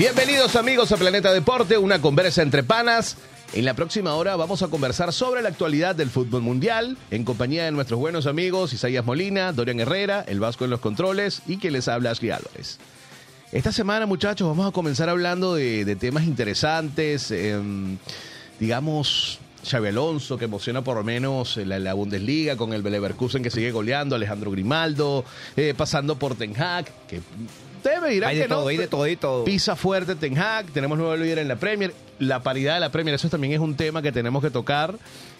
Bienvenidos amigos a Planeta Deporte, una conversa entre panas. En la próxima hora vamos a conversar sobre la actualidad del fútbol mundial en compañía de nuestros buenos amigos Isaías Molina, Dorian Herrera, el Vasco en los controles y que les habla Ashley Álvarez. Esta semana muchachos vamos a comenzar hablando de, temas interesantes, em, digamos Xavi Alonso que emociona por lo menos la, la Bundesliga con el Leverkusen que sigue goleando, Alejandro Grimaldo, eh, pasando por Ten Hag, que ustedes me dirán Hay de que no, todo, hay de todo, todo. Pisa fuerte Ten Hag, tenemos nuevo líder en la Premier, la paridad de la Premier, eso también es un tema que tenemos que tocar.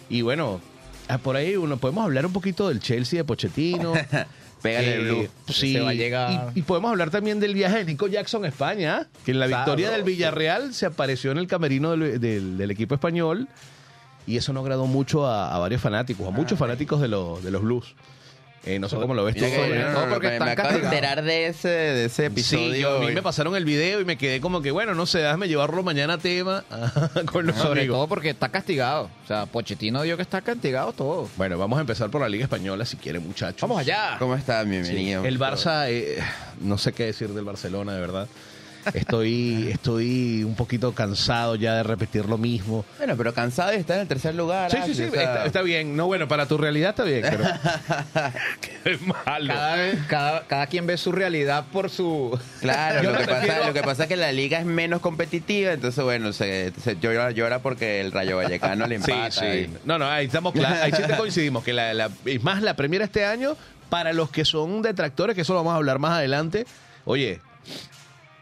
Y bueno, ah, por ahí uno podemos hablar un poquito del Chelsea de Pochettino. Pégale el blue. Sí, Se va a llegar. Y, y podemos hablar también del viaje de Nico Jackson a España, que en la victoria del. Villarreal se apareció en el camerino del, del- del equipo español y eso no agradó mucho a, a varios fanáticos, a muchos fanáticos de, los de los Blues. Eh, no sé cómo lo ves tú. No, porque me, están me acabo de castigados. enterar de ese, de ese episodio. Sí, yo, a mí me pasaron el video y me quedé como que, bueno, no sé, déjame llevarlo mañana a tema con los Sobre amigos. todo porque está castigado. O sea, Pochettino dio que está castigado todo. Bueno, vamos a empezar por la Liga Española si quieren, muchachos. Vamos allá. ¿Cómo está? Bienvenido. El Barça, eh, no sé qué decir del Barcelona, de verdad. Estoy, estoy un poquito cansado ya de repetir lo mismo. Bueno, pero cansado de estar en el tercer lugar. Sí, sí, Ashley, sí, o sea, está, está bien. No, bueno, para tu realidad está bien, pero... qué malo. Cada, vez, cada, cada quien ve su realidad por su... Claro, lo que, refiero- pasa, lo que pasa es que la liga es menos competitiva, entonces bueno, se, se llora, llora porque el Rayo Vallecano le Sí, empata. sí. y- No, no, ahí estamos claros. Ahí sí te coincidimos. Que la, la- es más, la Premier este año, para los que son detractores, que eso lo vamos a hablar más adelante. Oye,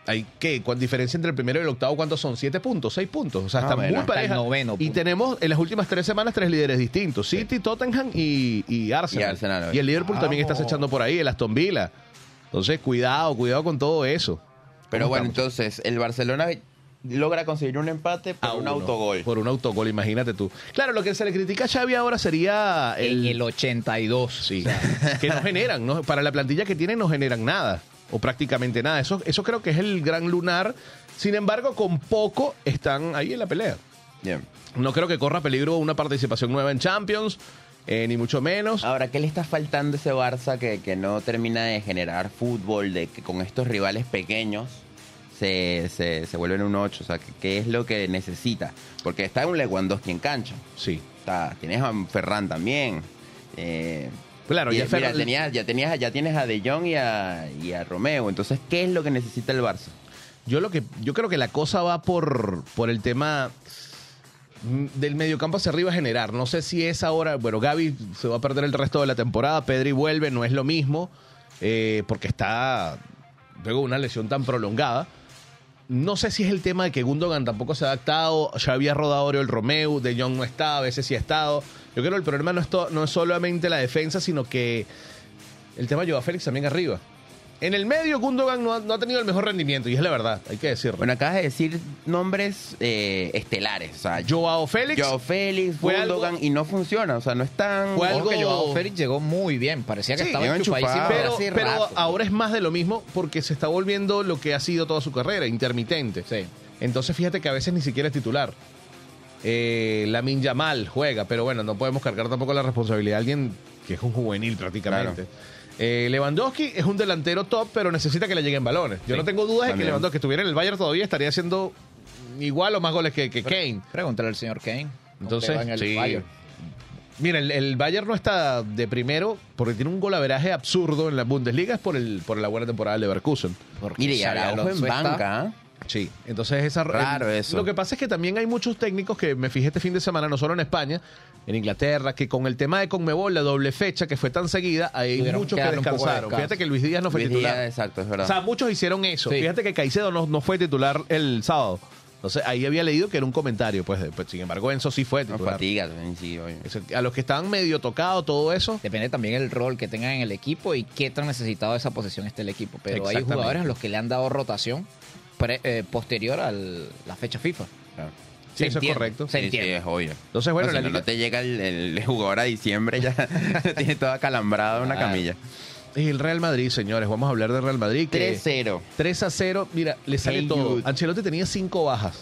hay que, con diferencia entre el primero y el octavo, ¿cuántos son? ¿Siete puntos? ¿Seis puntos? O sea, Más está o muy. Hasta el pareja. noveno y tenemos en las últimas tres semanas tres líderes distintos: City, Tottenham y, y Arsenal. Y Arsenal, Y el Liverpool también está Vamos. acechando por ahí, el Aston Villa. Entonces, cuidado, cuidado con todo eso. Pero ¿Cómo bueno, estamos? entonces el Barcelona logra conseguir un empate por A un uno. autogol. Por un autogol, imagínate tú. Claro, lo que se le critica a Xavi ahora sería En el 82. Sí, que no generan, no, para la plantilla que tienen no generan nada, o prácticamente nada. Eso, eso creo que es el gran lunar. Sin embargo, con poco están ahí en la pelea. Bien. No creo que corra peligro una participación nueva en Champions, eh, ni mucho menos. Ahora, ¿qué le está faltando a ese Barça que, que no termina de generar fútbol, de que con estos rivales pequeños se, se, se vuelven un 8? O sea, ¿qué, qué es lo que necesita? Porque está un Lewandowski en cancha. Sí. Está, tienes a Ferran también. Eh, Claro, y- ya mira, tenías, ya, tenías, ya tienes a De Jong y a, y a Romeo. Entonces, ¿qué es lo que necesita el Barça? Yo lo que yo creo que la cosa va por, por el tema mm, del mediocampo hacia arriba generar. No sé si es ahora, bueno, Gaby se va a perder el resto de la temporada, Pedri vuelve, no es lo mismo, eh, porque está luego de una lesión tan prolongada. No sé si es el tema de que Gundogan tampoco se ha adaptado, ya había rodado el Romeo, De Jong no está, a veces sí ha estado. Yo creo que el problema no es, to- no es solamente la defensa, sino que el tema lleva a Félix también arriba. En el medio, Gundogan no ha, no ha tenido el mejor rendimiento, y es la verdad, hay que decirlo. Bueno, acabas de decir nombres eh, estelares. O sea, Joao Félix Joao Félix, fue Gundogan, algo- y no funciona. O sea, no están... Fue algo- que Joao Félix llegó muy bien. Parecía que Sí, estaba desde pero, hace pero rato. ahora es más de lo mismo porque se está volviendo lo que ha sido toda su carrera, intermitente. Sí. Entonces fíjate que a veces ni siquiera es titular. Eh, Lamin Yamal juega, pero bueno, no podemos cargar tampoco la responsabilidad de alguien que es un juvenil prácticamente. Eh, Lewandowski es un delantero top, pero necesita que le lleguen balones. Yo Sí, no tengo dudas de que. Lewandowski estuviera en el Bayern todavía estaría haciendo igual o más goles que, que Kane. Pregúntale al señor Kane. ¿Cómo Entonces, le va en el sí. Bayern? Mira, el, el Bayern no está de primero porque tiene un golaveraje absurdo en la Bundesliga, es por, el, por la buena temporada del Leverkusen. Mire, y Araujo en banca, ¿ah? Sí, entonces esa el- eso. Lo que pasa es que también hay muchos técnicos que me fijé este fin de semana, no solo en España, en Inglaterra, que con el tema de Conmebol, la doble fecha que fue tan seguida, hay Tuvieron muchos que que darle un poco de descansaron. descanso. Fíjate que Luis Díaz no fue Luis titular. Díaz, exacto, es verdad. O sea, muchos hicieron eso. Sí. Fíjate que Caicedo no, no fue titular el sábado. Entonces ahí había leído que era un comentario, pues, de- pues, sin embargo Enzo sí fue no titular. fatiga también, sí, oye. Eso, A los que estaban medio tocados, todo eso, Depende también el rol que tengan en el equipo y qué tan necesitado de esa posición esté el equipo. Pero hay Exactamente. jugadores a los que le han dado rotación pre- eh, posterior a la fecha FIFA. Claro. Sí, eso es entiende, correcto. Se Sí, sí, entiende. es obvio. Entonces, bueno, No, si la no, liga- no te llega el, el jugador a diciembre, ya tiene todo acalambrado en una Ah. camilla. es el Real Madrid, señores. Vamos a hablar del Real Madrid. que- 3-0. 3 a 0, mira, le sale Hey, todo. Ancelotti tenía cinco bajas.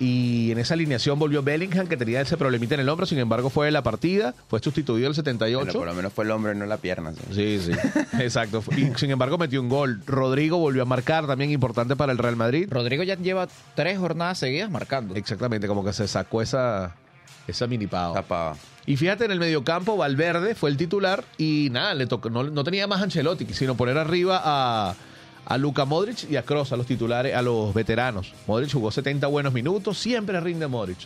Y en esa alineación volvió Bellingham, que tenía ese problemita en el hombro, sin embargo fue de la partida, fue sustituido el 78. Bueno, por lo menos fue el hombre, no la pierna. sí. Sí, sí, exacto. Y sin embargo metió un gol. Rodrigo volvió a marcar, también importante para el Real Madrid. Rodrigo ya lleva tres jornadas seguidas marcando. Exactamente, como que se sacó esa, esa mini. Tapaba. Y fíjate, en el mediocampo, Valverde fue el titular y nada, le tocó, no, no tenía más Ancelotti, sino poner arriba a, a Luka Modric y a Kroos, a los titulares, a los veteranos. Modric jugó 70 buenos minutos, siempre rinde Modric.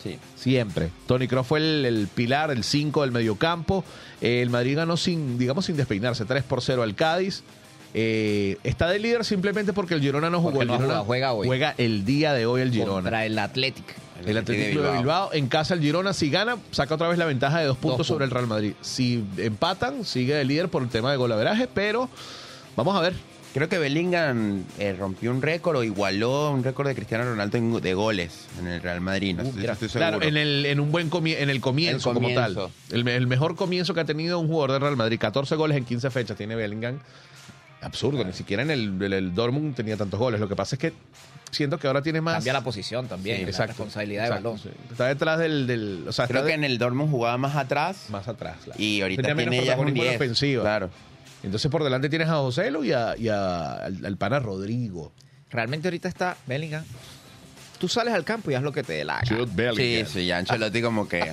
Sí. Siempre. Tony Kroos fue el, el pilar, el 5 del mediocampo. Eh, el Madrid ganó sin, digamos, sin despeinarse, 3 por 0 al Cádiz. Eh, está de líder simplemente porque el Girona no jugó. Porque el no Girona jugado, juega hoy. Juega el día de hoy el Girona. Contra el Athletic. El Atlético de Bilbao. En casa el Girona, si gana, saca otra vez la ventaja de dos puntos puntos. sobre el Real Madrid. Si empatan, sigue de líder por el tema de golaveraje, pero vamos a ver. Creo que Bellingham eh, rompió un récord o igualó un récord de Cristiano Ronaldo en- de goles en el Real Madrid. No Uh, mira, estoy claro, en el, en un buen comie- en el comienzo, El como tal. El, me- el mejor comienzo que ha tenido un jugador de Real Madrid. 14 goles en 15 fechas tiene Bellingham. Absurdo, ni siquiera en el, el- el Dortmund tenía tantos goles. Lo que pasa es que siento que ahora tiene más. Cambia la posición también. Sí, la exacto, responsabilidad de balón. sí. Está detrás del. del- o sea, Creo que de- en el Dortmund jugaba más atrás más atrás. claro. y ahorita Tenía menos tiene ya un protagonismo en la 10. ofensiva. Claro. Entonces por delante tienes a Joselo y, a, y a- al, al pana Rodrigo. Realmente ahorita está Bellingham. Tú sales al campo y haz lo que te dé la gana. Sí, sí, ya Ancelotti como que...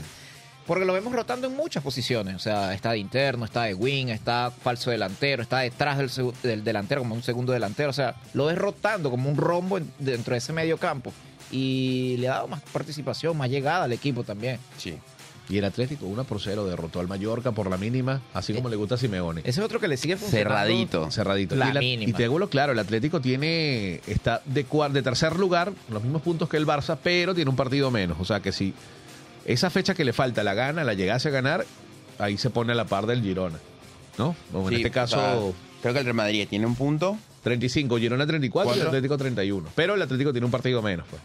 Porque lo vemos rotando en muchas posiciones. O sea, está de interno, está de wing, está falso delantero, está detrás del, delantero como un segundo delantero. O sea, lo ves rotando como un rombo en- dentro de ese medio campo. Y le ha dado más participación, más llegada al equipo también. Sí. Y el Atlético 1 por 0 derrotó al Mallorca por la mínima, así como le gusta a Simeone. Ese es otro que le sigue funcionando. Cerradito. Cerradito. La y, mínima. y te digo lo claro, el Atlético tiene está de, cuar- de tercer lugar, los mismos puntos que el Barça, pero tiene un partido menos. O sea que si esa fecha que le falta la gana, la llegase a ganar, ahí se pone a la par del Girona. ¿No? O en Sí, este o caso, sea, creo que el Real Madrid tiene un punto. 35, Girona 34 y el ¿Cuatro? Atlético 31. Pero el Atlético tiene un partido menos, pues.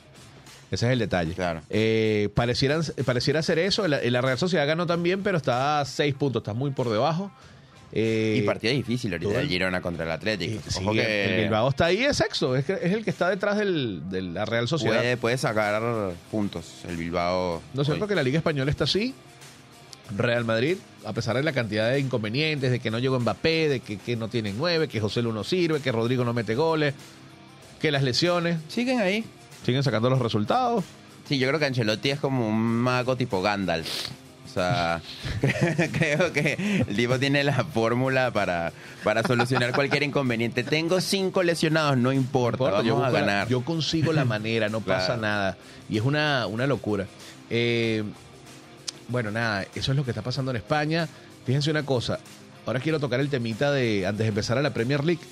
Ese es el detalle. Claro. Eh, parecieran, pareciera ser eso. La, la Real Sociedad ganó también, pero está a 6 puntos, está muy por debajo. Eh, y partido difícil ahorita el- Girona contra el Atlético. y- sí, Ojo que el Bilbao está ahí, es sexto, es, que- es el que está detrás del- de la Real Sociedad. puede, puede sacar puntos el Bilbao. ¿No es cierto hoy. que la Liga Española está así? Real Madrid, a pesar de la cantidad de inconvenientes, de que no llegó Mbappé, de que, que no tienen nueve, que José Lu no sirve, que Rodrigo no mete goles, que las lesiones, Siguen ahí. Siguen sacando los resultados. Sí, yo creo que Ancelotti es como un mago tipo Gandalf. O sea, creo que el tipo tiene la fórmula para, para solucionar cualquier inconveniente. Tengo cinco lesionados, no importa, importa, yo, vamos a busco ganar. yo consigo la manera, no pasa nada. Y es una, una locura. Eh, bueno, nada, eso es lo que está pasando en España. Fíjense una cosa, ahora quiero tocar el temita de, antes de empezar a la Premier League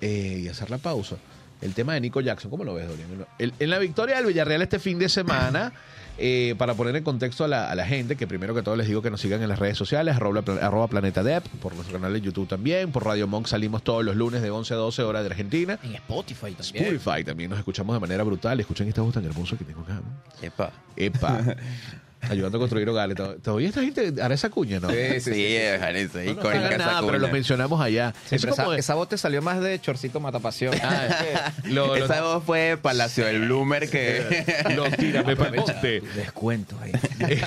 eh, y hacer la pausa, el tema de Nico Jackson. ¿Cómo lo ves, Dorian? El- en la victoria del Villarreal este fin de semana, eh, para poner en contexto a la, a la gente, que primero que todo les digo que nos sigan en las redes sociales, arroba, arroba Planeta Dep, por nuestro canal de YouTube también, por Radio Monk salimos todos los lunes de 11 a 12 horas de Argentina. En Spotify también. Spotify también nos escuchamos de manera brutal. Escuchen esta voz tan hermosa que tengo acá. Epa. Epa. Ayudando a construir hogares. ¿Tod- ¿Todavía esta gente hará esa cuña, no? Sí, dejar eso. No nos esa nada, pero lo mencionamos allá. Como esa, esa voz te salió más de chorcito matapasión. Ah, lo, lo- Esa voz fue Palacio del Bloomer que... lo tírame para monte. Descuento ahí.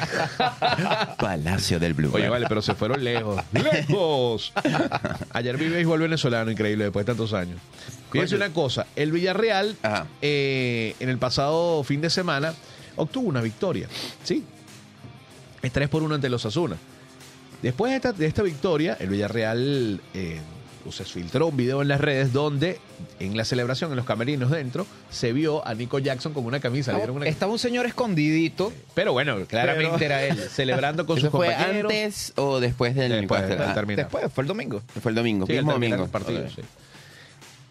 Palacio del Bloomer. Oye, vale, pero se fueron lejos. ¡Lejos! Ayer vi béisbol venezolano, increíble, después de tantos años. Fíjense Coño. una cosa, el Villarreal Ajá. eh, en el pasado fin de semana obtuvo una victoria, ¿sí? Es 3 por 1 ante los Asuna. Después de esta, de esta victoria, el Villarreal eh, se filtró un video en las redes donde en la celebración, en los camerinos dentro, se vio a Nico Jackson con una camisa. una- Estaba un señor escondidito. Pero bueno, claramente Pero- era él, celebrando con ¿Eso sus fue compañeros. antes o después del Después, Ah. Después, fue el domingo. Fue el domingo, Sí, mismo terminar domingo. el partido, sí.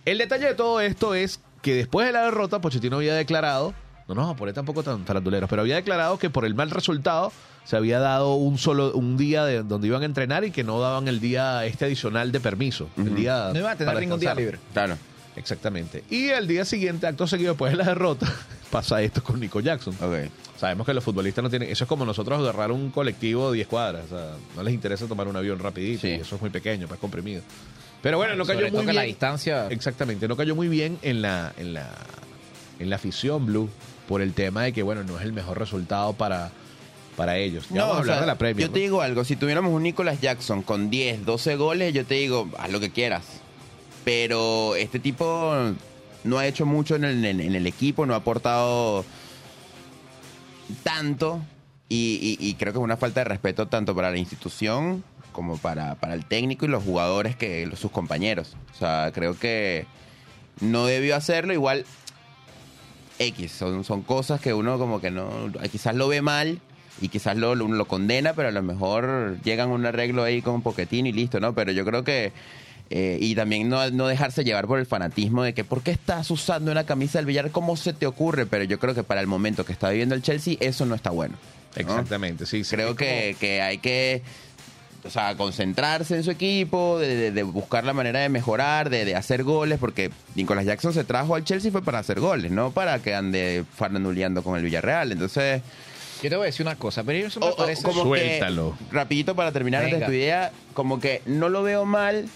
El detalle de todo esto es que después de la derrota, Pochettino había declarado, no nos vamos a poner tampoco tan faranduleros, pero había declarado que por el mal resultado se había dado un solo un día de, donde iban a entrenar y que no daban el día este adicional de permiso. El Ujú. día No iba a tener para ningún día libre. Claro. Exactamente. Y el día siguiente, acto seguido después de la derrota, pasa esto con Nico Jackson. Ok. Sabemos que los futbolistas no tienen. Eso es como nosotros agarrar un colectivo de 10 cuadras. O sea, no les interesa tomar un avión rapidito. Sí. Y eso es muy pequeño, pues comprimido. Pero bueno, no cayó muy bien. la distancia. Exactamente, no cayó muy bien en la, en la, en la afición Blue por el tema de que, bueno, no es el mejor resultado para, para ellos. Ya vamos a o hablar sea, de la Premier. Yo te ¿no? digo algo, si tuviéramos un Nicolas Jackson con 10, 12 goles, yo te digo, haz lo que quieras. Pero este tipo no ha hecho mucho en el, en- en el equipo, no ha aportado tanto. Y, y- y creo que es una falta de respeto tanto para la institución como para, para el técnico y los jugadores que sus compañeros. O sea, creo que no debió hacerlo. Igual X, son, son cosas que uno como que no, quizás lo ve mal y quizás lo, lo, lo condena, pero a lo mejor llegan a un arreglo ahí con un poquetín y listo, ¿no? Pero yo creo que, eh, y también no, no dejarse llevar por el fanatismo de que, ¿por qué estás usando una camisa del Villar? ¿Cómo se te ocurre? Pero yo creo que para el momento que está viviendo el Chelsea, eso no está bueno. ¿no? Exactamente, sí. sí. Creo que, que hay que o sea, concentrarse en su equipo, de, de- de buscar la manera de mejorar, de, de hacer goles, porque Nicolás Jackson se trajo al Chelsea fue para hacer goles, no para que ande faranduleando con el Villarreal. Entonces, Yo te voy a decir una cosa, pero eso me o- parece. como Suéltalo. que, rapidito para terminar antes de tu idea, como que no lo veo mal,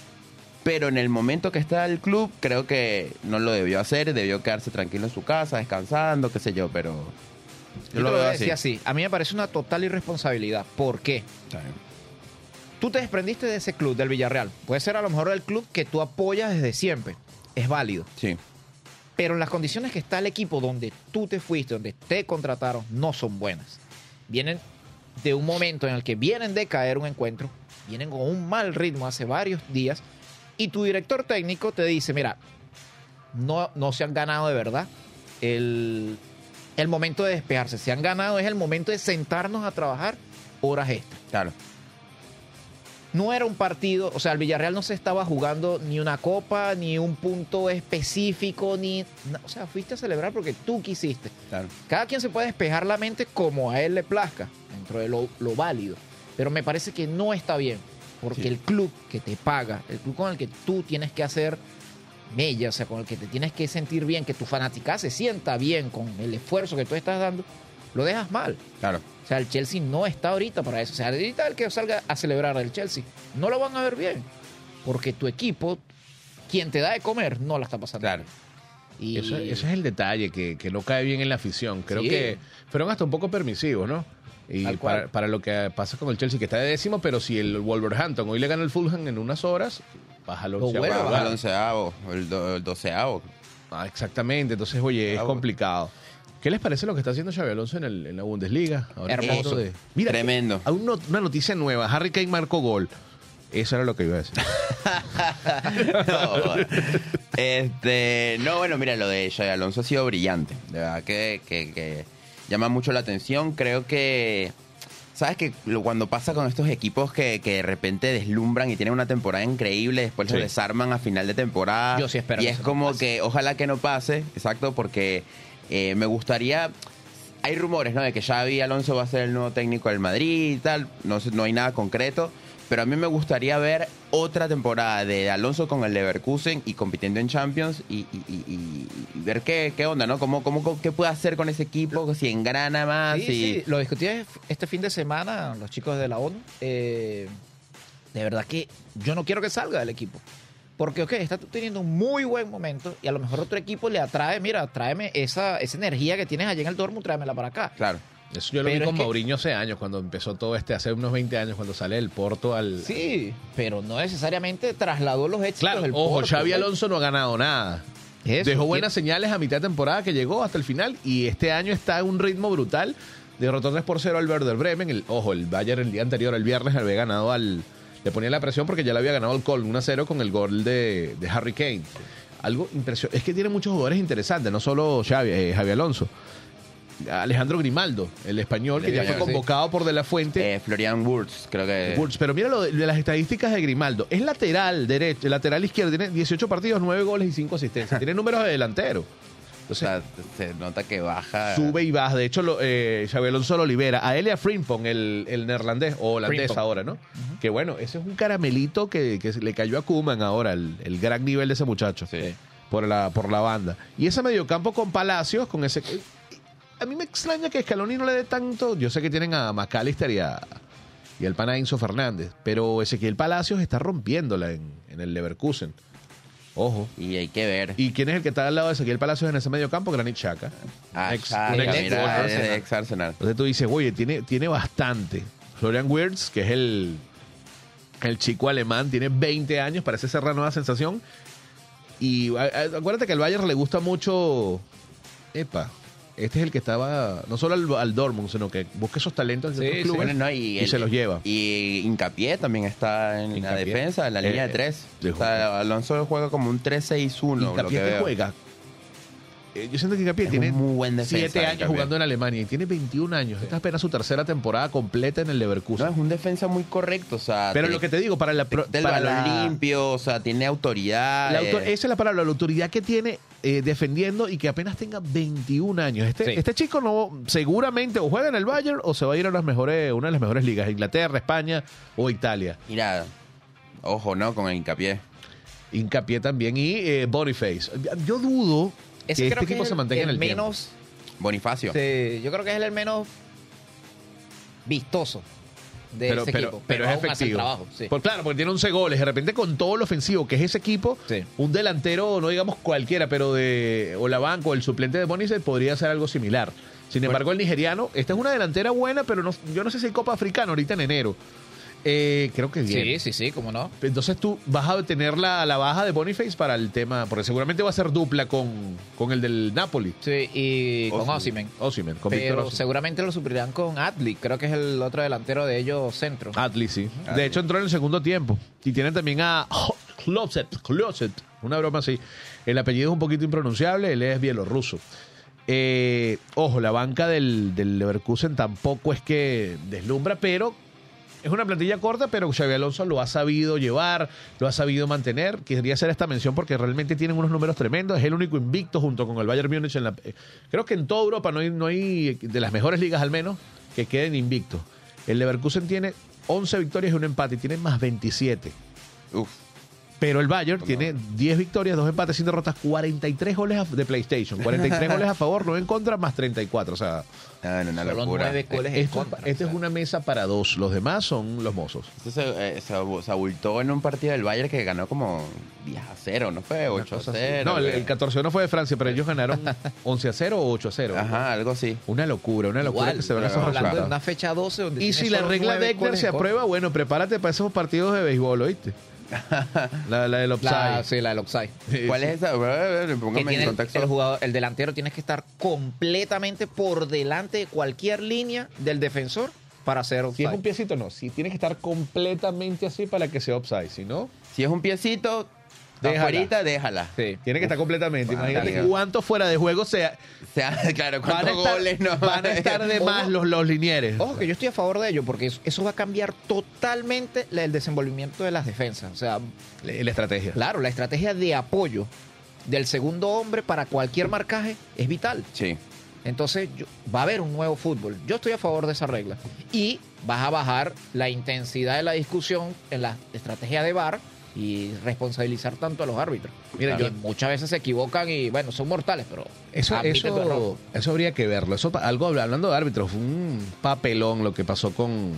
pero en el momento que está el club, creo que no lo debió hacer, debió quedarse tranquilo en su casa, descansando, qué sé yo, pero Yo te lo voy a decir así. A mí me parece una total irresponsabilidad. ¿Por qué? Tú te desprendiste de ese club, del Villarreal. Puede ser a lo mejor el club que tú apoyas desde siempre. Es válido. Sí, Pero en las condiciones que está el equipo donde tú te fuiste, donde te contrataron, no son buenas. Vienen de un momento en el que vienen de caer un encuentro, vienen con un mal ritmo hace varios días, y tu director técnico te dice, mira, no, no se han ganado de verdad el, el momento de despejarse. Se han ganado es el momento de sentarnos a trabajar horas extras claro. No era un partido, o sea, el Villarreal no se estaba jugando ni una copa, ni un punto específico, ni. O sea, fuiste a celebrar porque tú quisiste. Claro. Cada quien se puede despejar la mente como a él le plazca, dentro de lo, lo válido. Pero me parece que no está bien, porque Sí. el club que te paga, el club con el que tú tienes que hacer mella, o sea, con el que te tienes que sentir bien, que tu fanática se sienta bien con el esfuerzo que tú estás dando, lo dejas mal. Claro. O sea, el Chelsea no está ahorita para eso. O sea, ahorita el que salga a celebrar el Chelsea, no lo van a ver bien. Porque tu equipo, quien te da de comer, no la está pasando. Claro. Y Eso- ese es el detalle que, que no cae bien en la afición. Creo Sí. que fueron hasta un poco permisivos, ¿no? Y para, para lo que pasa con el Chelsea, que está de décimo, pero si el Wolverhampton hoy le gana el Fulham en unas horas. Baja al onceavo, o el, do- el doceavo. Ah, exactamente. Entonces, oye, es complicado. ¿Qué les parece lo que está haciendo Xabi Alonso en, el- en la Bundesliga? Ahora Hermoso. de- Mira, Tremendo. hay un- una noticia nueva. Harry Kane marcó gol. Eso era lo que iba a decir. no, este, no, bueno, mira, lo de Xabi Alonso ha sido brillante. De verdad que, que- que llama mucho la atención. Creo que, ¿sabes que Cuando pasa con estos equipos que, que de repente deslumbran y tienen una temporada increíble, después Sí. los desarman a final de temporada. Yo sí espero Y es como pase. que, ojalá que no pase, exacto, porque eh, me gustaría... Hay rumores, ¿no? De que Xavi Alonso va a ser el nuevo técnico del Madrid y tal. No, sé, no hay nada concreto. Pero a mí me gustaría ver otra temporada de Alonso con el Leverkusen y compitiendo en Champions y, y- y- y- ver qué, qué onda, ¿no? ¿Cómo, cómo, ¿Qué puede hacer con ese equipo? Si engrana más. Sí, y... sí, lo discutí este fin de semana los chicos de la ONU. Eh, de verdad que yo no quiero que salga del equipo. Porque, ok, está teniendo un muy buen momento y a lo mejor otro equipo le atrae, mira, tráeme esa, esa energía que tienes allá en el Dortmund, tráemela para acá. Claro. Eso yo lo Pero vi con que- Mauriño hace años, cuando empezó todo este, hace unos 20 años, cuando sale del Porto al... Sí, pero no necesariamente trasladó los éxitos Claro, del ojo, Porto, Xavi. Alonso no ha ganado nada. Eso, Dejó y- buenas señales a mitad de temporada que llegó hasta el final y este año está a un ritmo brutal. Derrotó 3 por 0 al Werder Bremen. El, ojo, el Bayern el día anterior, el viernes, había ganado al le ponía la presión porque ya le había ganado el gol 1-0 con el gol de, de Harry Kane. Algo impresionante. Es que tiene muchos jugadores interesantes, no solo Xavi, eh, Javi Alonso. Alejandro Grimaldo, el español, El que ya fue sí. convocado por De La Fuente. Eh, Florian Wurz, creo que. Wurz, pero mira lo de, de las estadísticas de Grimaldo. Es lateral derecho, lateral izquierdo, tiene 18 partidos, 9 goles y 5 asistencias. tiene números de delantero. O sea, se nota que baja. Sube y baja. De hecho, lo, eh, Xabi Alonso lo libera. A Elia Frimpong, el, el neerlandés, o holandés Frimpong. ahora, ¿no? Que bueno, ese es un caramelito que, que le cayó a Kuman ahora, el, el gran nivel de ese muchacho. Sí. Por la, por la banda. Y ese mediocampo con Palacios, con ese. A mí me extraña que Scaloni no le dé tanto. Yo sé que tienen a McAllister y a. Y al pana Enzo Fernández. Pero Ezequiel Palacios está rompiéndola en, en el Leverkusen. Ojo. Y hay que ver. ¿Y quién es el que está al lado de Ezequiel Palacios en ese mediocampo? Granit Xhaka. Ah, Ex- Xhaka, un ex- mira, ex- es ex Arsenal. entonces tú dices, oye, tiene, tiene bastante. Florian Wirtz, que es el, el chico alemán, tiene 20 años, parece ser la nueva sensación. Y a- a- acuérdate que al Bayern le gusta mucho. Epa, este es el que estaba, no solo al, al Dortmund, sino que busca esos talentos de Sí, otros sí. clubes Bueno, no, y, el- se los lleva. Y Hincapié también está en la Hincapié. defensa, en la Eh, línea de eh, tres. O sea, Alonso juega como un 3-6-1. lo Hincapié que juega. Eh, yo siento que Hincapié Es tiene un muy buen defensa, siete años Hincapié. jugando en Alemania y tiene 21 años. Esta es apenas su tercera temporada completa en el Leverkusen. No, es un defensa muy correcto. O sea, Pero te- lo que te digo, para la... pro- del para balón la- limpio, o sea, tiene autoridad. La autor- eh, esa es la palabra, la autoridad que tiene eh, defendiendo y que apenas tenga 21 años. Este, Sí. este chico no seguramente o juega en el Bayern o se va a ir a las mejores, una de las mejores ligas, Inglaterra, España o Italia. Mira, ojo, ¿no? Con el hincapié. Hincapié también y eh, Boniface. Yo dudo Ese que creo este que equipo es se mantenga en el tiempo. menos. Bonifacio. yo creo que es el menos vistoso de Pero, ese pero, equipo. pero es aún hace el efectivo. trabajo, sí. Por, claro, porque tiene 11 goles. De repente, con todo lo ofensivo que es ese equipo, Sí. un delantero, no digamos cualquiera, pero de o la banca o el suplente de Boniface podría ser algo similar. Sin embargo, el nigeriano, esta es una delantera buena, pero no, yo no sé si hay Copa Africana ahorita en enero. Eh, creo que bien. Sí, sí, sí, cómo no. Entonces tú vas a tener la, la baja de Boniface para el tema, porque seguramente va a ser dupla con, con el del Napoli. Sí, y con. Osimhen. Osimhen, con Pero seguramente lo suplirán con Atli, creo que es el otro delantero de ellos centro. Atli, sí. Atli. De hecho, entró en el segundo tiempo. Y tienen también a Closet, Closet, una broma así. El apellido es un poquito impronunciable, él es bielorruso. Eh, ojo, la banca del, del Leverkusen tampoco es que deslumbra, pero es una plantilla corta, pero Xavi Alonso lo ha sabido llevar, lo ha sabido mantener. Quería hacer esta mención porque realmente tienen unos números tremendos. Es el único invicto junto con el Bayern Múnich. En la, eh, creo que en toda Europa no hay, no hay, de las mejores ligas al menos, que queden invictos. El Leverkusen tiene 11 victorias y un empate y tiene más 27. Uf. Pero el Bayern tiene 10 victorias, 2 empates, sin derrotas, 43 goles de PlayStation, 43 goles a favor, 9 en contra, más 34. O sea, No, no, una Solo locura. nueve goles en esto, contra. esto es una mesa para dos. Los demás son los mozos. Esto se, eh, se, abu- se abultó en un partido del Bayern que ganó como 10 a 0, ¿no fue? 8 a Cosa así. 0. No, el, que- el 14 no fue de Francia, pero ellos ganaron 11 a 0 o 8 a 0. Ajá, algo así. Una locura, una locura Igual, que se ven pero esos hablando de resultados. una fecha 12 donde Y tiene si la solo regla nueve de Eckler goles se contra. aprueba, bueno, prepárate para esos partidos de béisbol, ¿oíste? La, la del offside. La, sí, la del offside. ¿Cuál es esa? Póngame en el, contexto. el jugador, el delantero tiene que estar completamente por delante de cualquier línea del defensor para hacer Si es un offside. piecito, no. Si tiene que estar completamente así para que sea offside. Si no, Si es un piecito, Déjala. afuerita, déjala. Sí. tiene que estar completamente. Imagínate cuánto fuera de juego sea. Sea, claro, Van a, ¿cuántos estar, goles no? van a estar de más los, los linieres. Ojo que yo estoy a favor de ello porque eso, eso va a cambiar totalmente la- el desenvolvimiento de las defensas. O sea, La, la estrategia. claro, la estrategia de apoyo del segundo hombre para cualquier marcaje es vital. Sí. Entonces yo- va a haber un nuevo fútbol. Yo estoy a favor de esa regla. Y vas a bajar la intensidad de la discusión en la estrategia de VAR y responsabilizar tanto a los árbitros. Mira, muchas veces se equivocan y bueno, son mortales, pero Eso, eso, eso habría que verlo. Eso, algo hablando de árbitros, fue un papelón lo que pasó con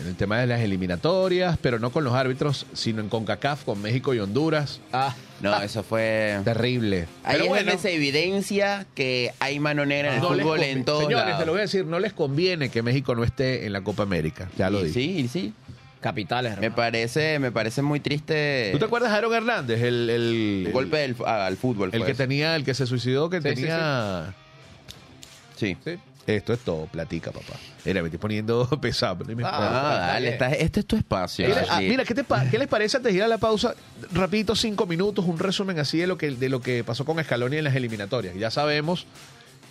en el tema de las eliminatorias, pero no con los árbitros, sino en CONCACAF, con México y Honduras. Ah, No, eso fue... Terrible. Ahí pero es bueno, donde se evidencia que hay mano negra en el no fútbol en todos Señores, lados. te lo voy a decir, no les conviene que México no esté en la Copa América. Ya lo Y dije. Sí, y sí. Capitales, Me parece, me parece muy triste ¿Tú te acuerdas de Aaron Hernández? El, el, el golpe del- a- al fútbol. el fue que eso. tenía, el que se suicidó, que Sí, tenía. Sí. Sí. Esto es todo, platica, papá. Mira, me estoy poniendo pesado. pero no me Ah. Ah, está dale, estás- este es tu espacio. Mira, ah, mira, ¿qué, te pa- ¿qué les parece antes de ir a la pausa? Rapidito, cinco minutos, un resumen así de lo que, de lo que pasó con Scaloni en las eliminatorias. Ya sabemos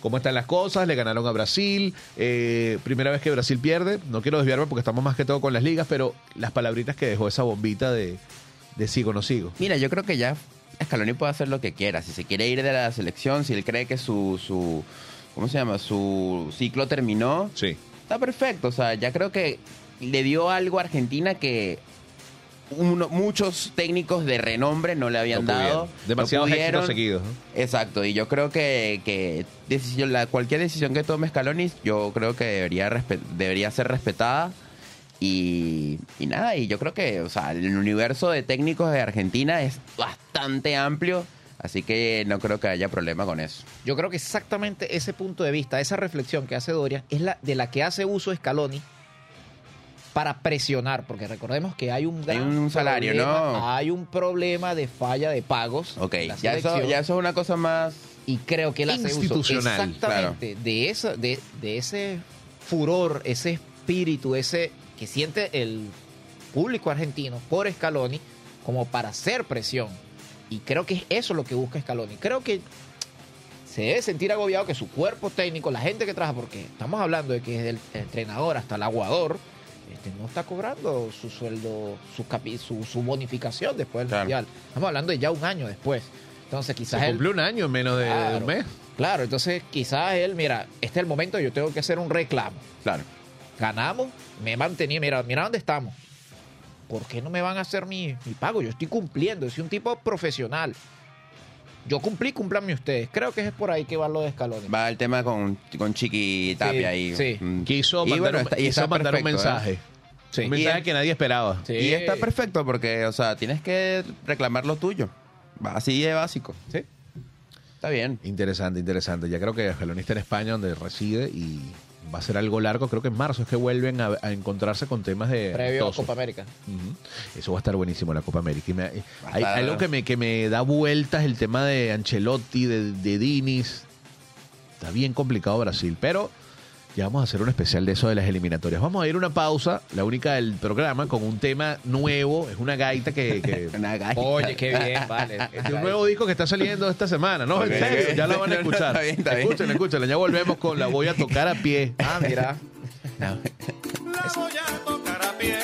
cómo están las cosas, le ganaron a Brasil, eh, primera vez que Brasil pierde, no quiero desviarme porque estamos más que todo con las ligas, pero las palabritas que dejó esa bombita de, de sigo no sigo. Mira, yo creo que ya Scaloni puede hacer lo que quiera. Si se quiere ir de la selección, si él cree que su, su ¿cómo se llama? Su ciclo terminó, Sí. está perfecto. O sea, ya creo que le dio algo a Argentina que uno- muchos técnicos de renombre no le habían No dado. Demasiados no éxitos seguidos. ¿no? Exacto, y yo creo que, que decisión, la, cualquier decisión que tome Scaloni, yo creo que debería, respe- debería ser respetada. Y, y nada, y yo creo que, o sea, el universo de técnicos de Argentina es bastante amplio, así que no creo que haya problema con eso. Yo creo que exactamente ese punto de vista, esa reflexión que hace Doria, es la de la que hace uso Scaloni para presionar, porque recordemos que hay un gran un salario, problema, ¿no? Hay un problema de falla de pagos. Ok, ya eso, ya eso es una cosa más... y creo que él hace uso exactamente de esa, de, de ese furor, ese espíritu, ese que siente el público argentino por Scaloni como para hacer presión. Y creo que es eso lo que busca Scaloni. Creo que se debe sentir agobiado que su cuerpo técnico, la gente que trabaja, porque estamos hablando de que desde el entrenador hasta el aguador, este, no está cobrando su sueldo, su, capi- su, su bonificación después del Claro. mundial. Estamos hablando de ya un año después. Entonces quizás Se él cumplió un año en menos de, un mes. Claro, entonces quizás él, mira, este es el momento, yo tengo que hacer un reclamo. Claro. Ganamos, me he mantenido, mira, mira dónde estamos. ¿Por qué no me van a hacer mi, mi pago? Yo estoy cumpliendo, soy un tipo profesional. Yo cumplí, cúmplanme ustedes. Creo que es por ahí que va lo de escalones. Va el tema con, con Chiqui Tapia ahí. sí. Mm. Quiso Y mandar, bueno, un, está- y quiso está mandar un ¿eh? Sí. Un mensaje Y- que nadie esperaba. Sí. Y está perfecto porque, o sea, tienes que reclamar lo tuyo. Así de básico. Sí. Está bien. Interesante, interesante. Ya creo que Scaloni está en España, donde reside, y va a ser algo largo. Creo que en marzo es que vuelven a, a encontrarse con temas de Previo a. Copa América. Eso va a estar buenísimo la Copa América. Y me- Va a hay estar- algo que me, que me da vueltas, el tema de Ancelotti, de, de Dinis. Está bien complicado Brasil, pero ya vamos a hacer un especial de eso de las eliminatorias. Vamos a ir a una pausa, la única del programa, con un tema nuevo. Es una gaita que... que- Una gaita. Oye, qué bien, vale. es de un nuevo disco que está saliendo esta semana, ¿no? Ok. En serio, ya lo van a No, no, escuchar. está bien, está bien. Escuchen, escuchen, ya volvemos con La Voy a Tocar a Pie. Ah, mira. La voy a tocar a pie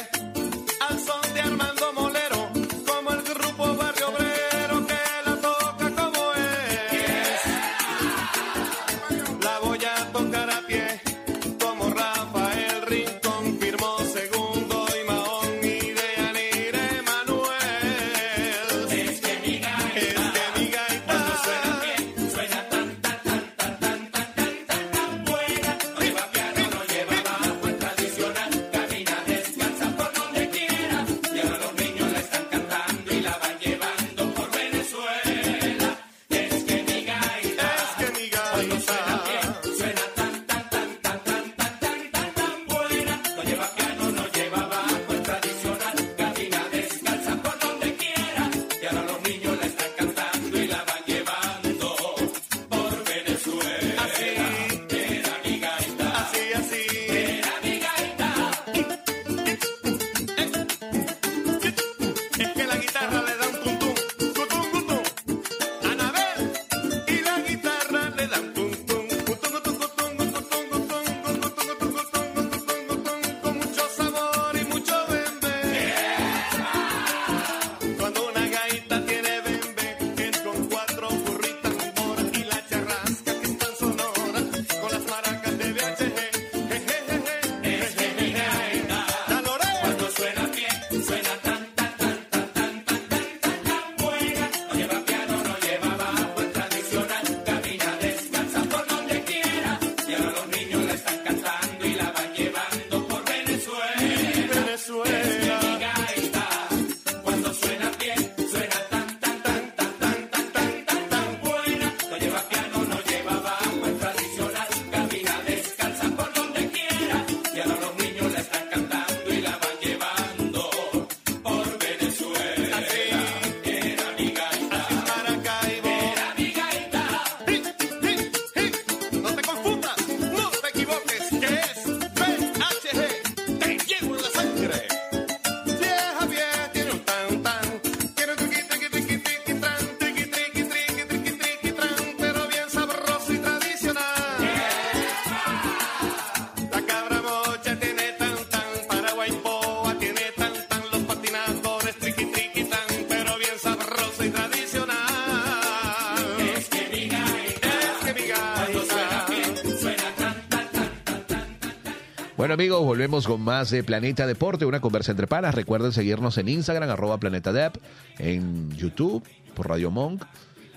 amigos, volvemos con más de Planeta Deporte, una conversa entre panas. Recuerden seguirnos en Instagram, arroba Planeta Dep, en YouTube, por Radio Monk.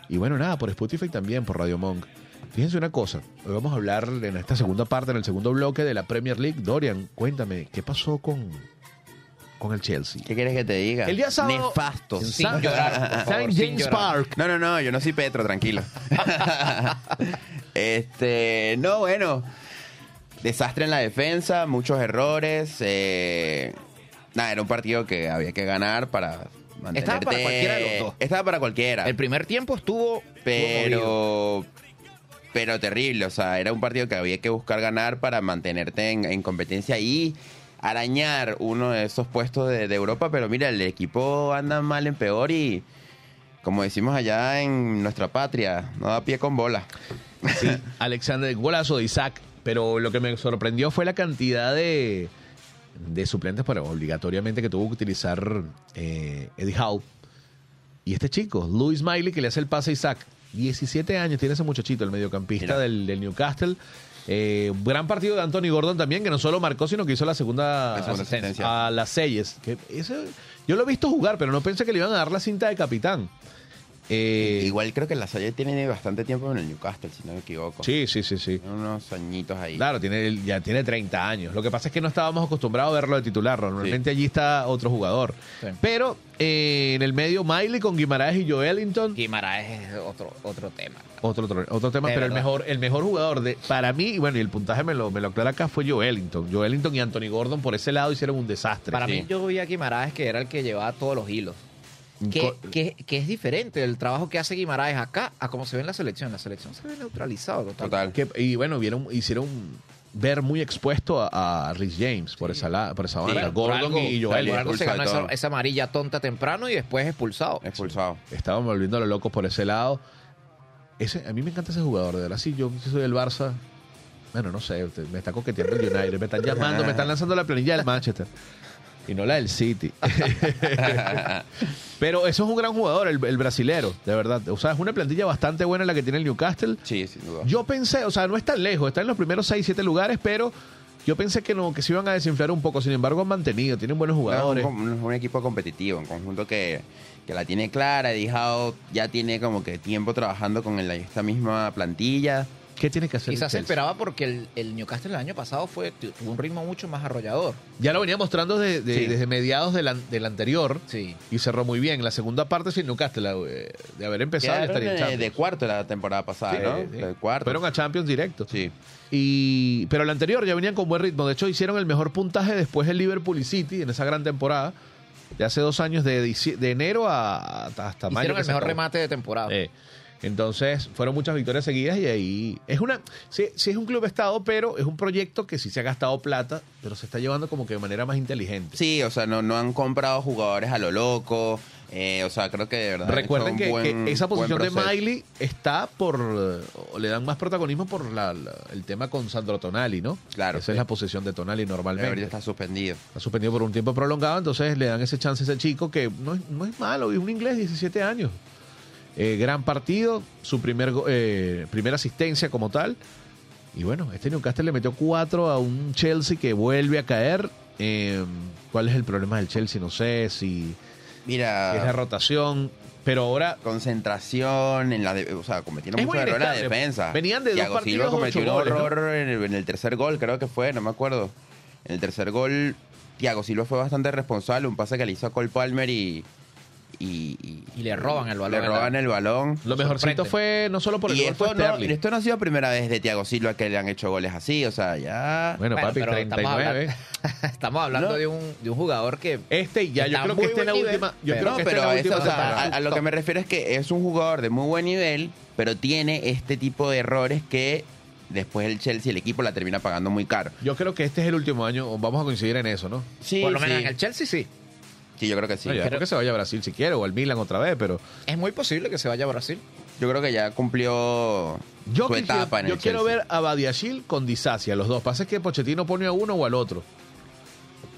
Y bueno, nada, por Spotify también, por Radio Monk. Fíjense una cosa, hoy vamos a hablar en esta segunda parte, en el segundo bloque de la Premier League. Dorian, cuéntame, ¿qué pasó con, con el Chelsea? ¿Qué quieres que te diga? El día sábado- Nefasto. En Sin San- llorar, por favor, St. sin James llorar. Park. No, no, no, yo no soy Petro, tranquilo. este, no, bueno. Desastre en la defensa, muchos errores. eh, nada, era un partido que había que ganar para mantenerte. Estaba para cualquiera de los dos. Estaba para cualquiera. El primer tiempo estuvo. pero pero terrible, o sea, era un partido que había que buscar ganar para mantenerte en, en competencia y arañar uno de esos puestos de, de Europa, pero mira, el equipo anda mal en peor y como decimos allá en nuestra patria, no da pie con bola. Sí, Alexander, golazo de Isaac. Pero lo que me sorprendió fue la cantidad de, de suplentes, pero obligatoriamente que tuvo que utilizar eh, Eddie Howe. Y este chico, Louis Miley, que le hace el pase a Isaac. 17 años tiene ese muchachito, el mediocampista del, del Newcastle. Eh, gran partido de Anthony Gordon también, que no solo marcó, sino que hizo la segunda, La segunda asistencia. a las Selles. Que ese- yo lo he visto jugar, pero no pensé que le iban a dar la cinta de capitán. Eh, Igual creo que la Salle tiene bastante tiempo en el Newcastle, si no me equivoco. Sí, sí, sí, sí. Tiene unos añitos ahí. Claro, tiene, ya tiene 30 años. Lo que pasa es que no estábamos acostumbrados a verlo de titular. Normalmente allí está otro jugador. Sí. Pero eh, en el medio, Miley con Guimaraes y Joelinton. Guimaraes es otro, otro tema. Otro, otro, otro tema, De pero el mejor, el mejor jugador de, para mí, y bueno, y el puntaje me lo, me lo aclara acá, fue Joelinton. Joelinton y Anthony Gordon por ese lado hicieron un desastre. Para Sí. mí, yo vi a Guimaraes que era el que llevaba todos los hilos. Que, que, que es diferente el trabajo que hace Guimaraes acá a como se ve en la selección. La selección se ve neutralizado total. Total. que- y bueno, vieron, hicieron ver muy expuesto a, a Rhys James por esa, la- por esa Sí, banda. Por Gordon algo- y por Joelinton. algo se ganó esa, esa amarilla tonta temprano y después expulsado. Expulsado. Estaban volviéndolo locos por ese lado. Ese, a mí me encanta ese jugador, de verdad. Sí, yo sí soy del Barça. Bueno, no sé, usted- me está coqueteando el United. Me están llamando, me están lanzando la planilla del Manchester. Y no la del City. Pero eso es un gran jugador, el, el brasilero, de verdad. O sea, es una plantilla bastante buena la que tiene el Newcastle. Sí, sin duda. Yo pensé, o sea, no es tan lejos, está en los primeros 6, 7 lugares, pero yo pensé que no, que se iban a desinflar un poco. Sin embargo, han mantenido, tienen buenos No, jugadores. es un, un- un equipo competitivo, un conjunto que, que la tiene clara. Howe ya tiene como que tiempo trabajando con el- esta misma plantilla. ¿Qué tiene que hacer? Quizás se esperaba porque el, el Newcastle el año pasado fue tuvo un ritmo mucho más arrollador. Ya lo venía mostrando de- de- Sí. desde mediados del, del anterior. Sí. Y cerró muy bien. La segunda parte sin Newcastle, eh, de haber empezado, ya estaría en de, Champions. de cuarto la temporada pasada, Sí, ¿no? sí. De cuarto. Fueron a Champions directo. Sí. Y, pero el anterior ya venían con buen ritmo. De hecho, hicieron el mejor puntaje después del Liverpool y City en esa gran temporada. De hace dos años, de, de enero a, hasta mayo. Hicieron el mejor acabó. remate de temporada. Eh, entonces, fueron muchas victorias seguidas y ahí es una sí, sí es un club estado, pero es un proyecto que sí se ha gastado plata, pero se está llevando como que de manera más inteligente. Sí, o sea, no, no han comprado jugadores a lo loco. eh, o sea, creo que de verdad. Recuerden que, un buen- que esa posición de. Miley está por. o le dan más protagonismo por la- la- el tema con Sandro Tonali, ¿no? Claro, Esa es la posición de Tonali Pero ahorita normalmente. está suspendido. Está suspendido por un tiempo prolongado, entonces le dan ese chance a ese chico que no es, no es malo, es un inglés, 17 años. Eh, gran partido, su primer eh, primera asistencia como tal. Y bueno, este Newcastle le metió 4 a un Chelsea que vuelve a caer. Eh, ¿Cuál es el problema del Chelsea? No sé si Mira, es la rotación. Pero ahora concentración, en la de- o sea, cometieron muy errores en la defensa. Venían de dos partidos, Silva cometió un goles, ¿no? error en, el, en el tercer gol, creo que fue, no me acuerdo. En el tercer gol, Thiago Silva fue bastante responsable, un pase que le hizo a Cole Palmer y... Y, y- Y le roban el balón Le roban el balón. lo mejorcito fue no solo por el Y gol, fue esto no, Sterling. esto no ha sido primera vez de Thiago Silva que le han hecho goles así, o sea, ya... Bueno, Bueno, papi, pero estamos 39. hablando, estamos hablando No. de, un, de un jugador que Este ya, yo creo que esta es la última. Yo pero- creo no, que es pero última o sea, a, a lo que me refiero es que es un jugador de muy buen nivel, pero tiene este tipo de errores que después el Chelsea, el equipo, la termina pagando muy caro. Yo creo que este es el último año, vamos a coincidir en eso, ¿no? Sí, por lo menos sí. en el Chelsea sí. Sí, yo creo que sí. No, ya pero- porque se vaya a Brasil si quiere, o al Milan otra vez, pero Es muy posible que se vaya a Brasil. Yo creo que ya cumplió yo, su que etapa quiero, en yo el quiero Chelsea. ver a Badiachil con Disacia, los dos. Pasa es que Pochettino pone a uno o al otro.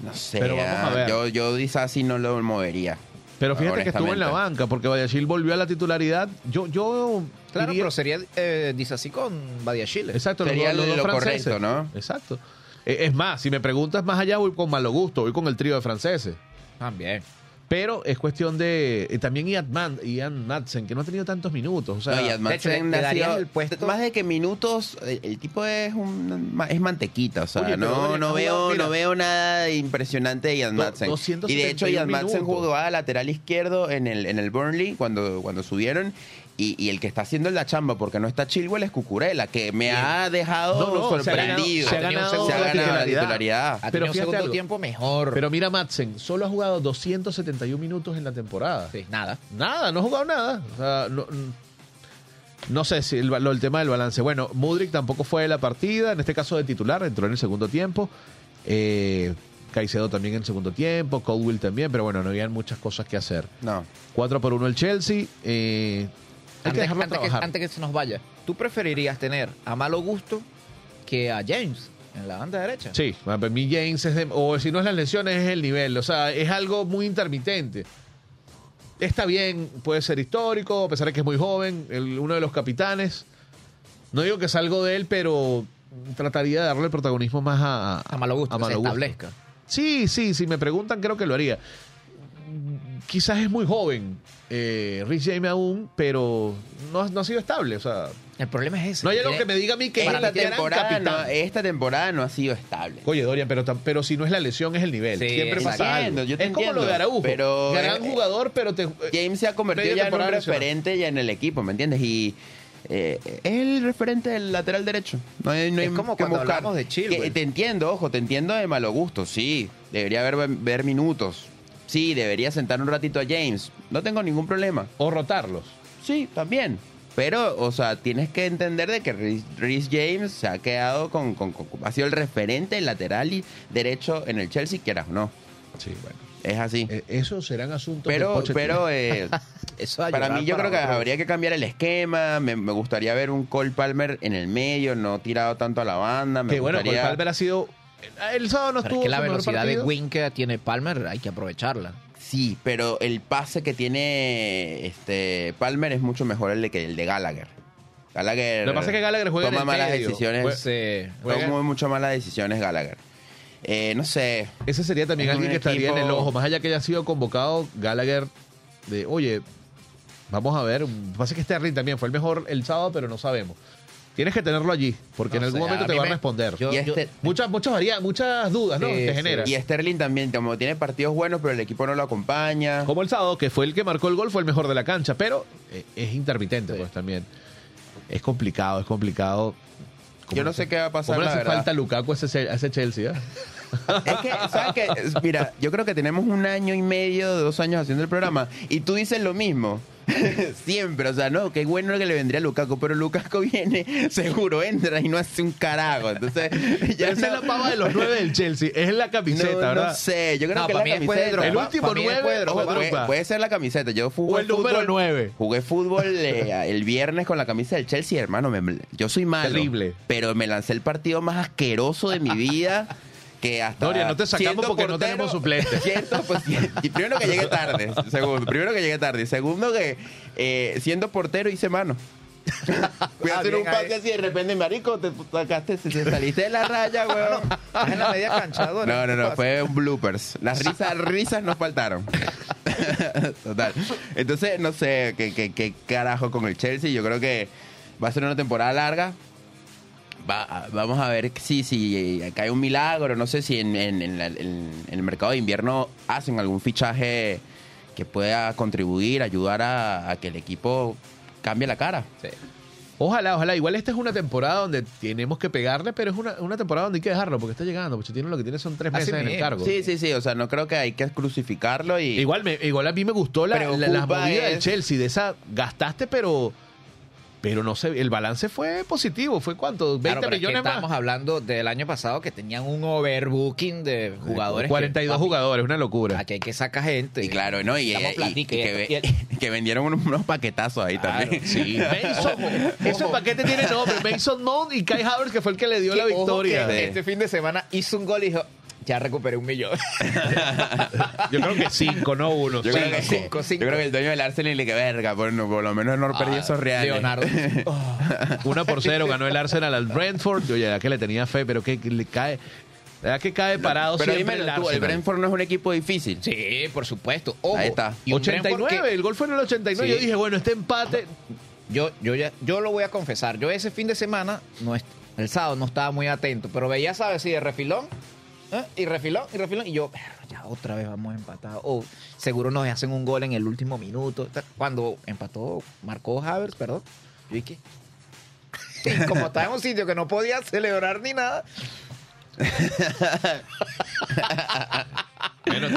No sé, Pero vamos a ah, ver. yo, yo Disasi no lo movería. Pero fíjate que estuvo en la banca, porque Badiachil volvió a la titularidad. Yo, yo Claro, diría- pero sería eh, dice así con Badiachile. Exacto, los Sería dos- los lo dos franceses. correcto, ¿no? Exacto. Eh, Es más, si me preguntas más allá, voy con malo gusto, voy con el trío de franceses. También. Pero es cuestión de. eh, también Ian, Man- Ian Madsen, que no ha tenido tantos minutos. O sea, No, de hecho, le- le el puesto- Más de que minutos, el, el tipo es un es mantequita, o sea, Oye, no, no ha veo, mira. no veo nada impresionante de Ian Madsen. Y 271 de hecho Ian Madsen minutos. jugaba lateral izquierdo en el, en el Burnley cuando, cuando subieron. Y, y el que está haciendo la chamba porque no está Chilwell es Cucurella, que me ha dejado No, no, se ha ganado- sorprendido. se ha ganado Se ha la ganado la titularidad. titularidad. Ha Pero tenido un segundo algo. tiempo mejor. Pero mira, Madsen, solo ha jugado 271 minutos en la temporada. Sí, nada. Nada, no ha jugado nada. O sea, no, no sé si el, tema del balance. Bueno, Mudrik tampoco fue de la partida, en este caso de titular, entró en el segundo tiempo. Eh, Caicedo también en el segundo tiempo, Colwill también, pero bueno, no habían muchas cosas que hacer. No. 4 por 1 el Chelsea. eh, hay que Antes, dejarlo antes que, antes que se nos vaya, ¿tú preferirías tener a Malo Gusto que a James en la banda derecha? Sí, para mí James es de, o si no es las lesiones es el nivel, o sea, es algo muy intermitente. Está bien, puede ser histórico, a pesar de que es muy joven, el- uno de los capitanes. No digo que salgo de él, pero trataría de darle el protagonismo más a, A Malo Gusto, a que se Malo Gusto. establezca. Sí, sí, si me preguntan creo que lo haría. Quizás es muy joven eh, Rich James aún, pero no, no ha sido estable, o sea, El problema es ese. no hay algo que- me diga a mí que es Esta gran temporada, no, esta temporada no ha sido estable. Oye, Dorian, pero, pero si no es la lesión, es el nivel. Sí, Siempre pasa algo. Entiendo, yo te es como lo de Araujo. pero, Gran eh, jugador, pero te... James se ha convertido ya en un referente ya en el equipo, ¿me entiendes? Y eh, es el referente del lateral derecho. No hay, no hay Es como que cuando buscar. hablamos de Chilwell. Que te entiendo, ojo, te entiendo de malo gusto, sí. Debería haber ver minutos. Sí, debería sentar un ratito a James. No tengo ningún problema. O rotarlos. Sí, también. Pero, o sea, tienes que entender de que Rhys James se ha quedado con, con- con- Ha sido el referente lateral y derecho en el Chelsea, quieras o no. Sí, bueno. Es así. Eh, Esos serán asuntos pero, pero eh, Eso para mí yo creo que habría que cambiar el esquema. Me, me gustaría ver un Cole Palmer en el medio, no tirado tanto a la banda. Me que bueno. Cole Palmer ha sido... El sábado no Pero estuvo es que la velocidad de wing que tiene Palmer hay que aprovecharla. Sí, pero el pase que tiene este Palmer es mucho mejor el de que el de Gallagher. Gallagher Lo que pasa es que Gallagher juega en toma el malas medio. decisiones. Sí. Juega- Toma mucho malas decisiones Gallagher. Eh, no sé. Ese sería también Es alguien un que estaría en el ojo. Más allá que haya sido convocado Gallagher de, oye, vamos a ver. Lo que pasa es que Sterling también fue el mejor el sábado, pero no sabemos. Tienes que tenerlo allí, porque No en algún sé, momento te va a responder. yo- este, Muchas, muchas, varia- muchas dudas, ¿no? Sí, sí. genera. y Sterling también, como tiene partidos buenos, pero el equipo no lo acompaña. Como el sábado, que fue el que marcó el gol, fue el mejor de la cancha, pero eh, es intermitente, pues también. Es complicado, es complicado. Yo no sé qué va a pasar, ¿Cómo le hace verdad. falta Lukaku a ese, a ese Chelsea? ah? Es que, ¿sabes qué? Mira, yo creo que tenemos un año y medio, dos años haciendo el programa, y tú dices lo mismo. Siempre, o sea, no, qué bueno que le vendría a Lukaku, pero Lukaku viene, seguro entra y no hace un carajo. Entonces, ya Esa es no- la pava de los nueve del Chelsea. Es la camiseta, no, ¿verdad? no sé, yo creo No, que para la camiseta. El último nueve, Puede, puede ser la camiseta. Yo O jugué el número nueve. Jugué fútbol eh, el viernes con la camisa del Chelsea, hermano. me- yo soy malo. Terrible. Pero me lancé el partido más asqueroso de mi vida. Que hasta Doria, no te sacamos porque no tenemos suplente. Cierto, pues, y primero que llegué tarde. Segundo, primero que llegué tarde. Segundo que eh, siendo portero hice mano. Fui a Ah, hacer bien un pase ahí. así de repente, marico, te sacaste, te saliste de la raya, weón. Estás en la media cancha, Dora. No, no, ¿Qué no, pasa? fue un bloopers. Las risas, risas no faltaron. Total. Entonces, no sé qué, qué, qué carajo con el Chelsea. Yo creo que va a ser una temporada larga. Va- vamos a ver si, si cae un milagro. No sé si en, en- en la- en- en el mercado de invierno hacen algún fichaje que pueda contribuir, ayudar a, a que el equipo cambie la cara. Ojalá, ojalá. Igual esta es una temporada donde tenemos que pegarle, pero es una, una temporada donde hay que dejarlo, porque está llegando. Pochettino lo que tiene son tres Así meses en el cargo. Sí, sí, sí. O sea, no creo que hay que crucificarlo y... Igual, me, igual a mí me gustó la, la, la del Chelsea, de esa gastaste, pero pero no sé, el balance fue positivo, fue cuánto, 20 Claro, pero es que millones más. hablando del año pasado que tenían un overbooking de jugadores. 42 que, jugadores, una locura. Aquí hay que sacar gente. Y claro, ¿no? Y, Estamos y- y y que, vendieron unos, unos paquetazos ahí Claro, también. Sí, Mason, ese paquete tiene nombre, Mason Mount y Kai Havertz, que fue el que le dio Que, la ojo, victoria. que Este fin de semana hizo un gol y dijo, ya recuperé un millón. Yo creo que cinco, no uno. Yo, cinco. creo que, cinco, cinco. yo creo que el dueño del Arsenal le que verga, por, no, por lo menos no perdí Ah, esos reales. Leonardo. Una por cero ganó el Arsenal al Brentford. Yo ya que le tenía fe, pero que, le cae. verdad que cae parado Pero siempre dímelo el tú, el Arsenal. Brentford no es un equipo difícil. Sí, por supuesto. Ojo, Ahí está. y un 89, Brentford que- el gol fue en el 89. Sí. Yo dije, bueno, este empate. Yo, yo, ya, yo lo voy a confesar. Yo ese fin de semana, no el sábado, no estaba muy atento, pero veía, ¿sabes? Sí, de refilón, ¿eh? y refilón, y refilón, y yo, "Perro, ya otra vez vamos empatados. O seguro nos hacen un gol en el último minuto. Cuando empató, marcó Havers, perdón. Yo dije, y como estaba en un sitio que no podía celebrar ni nada, Bueno,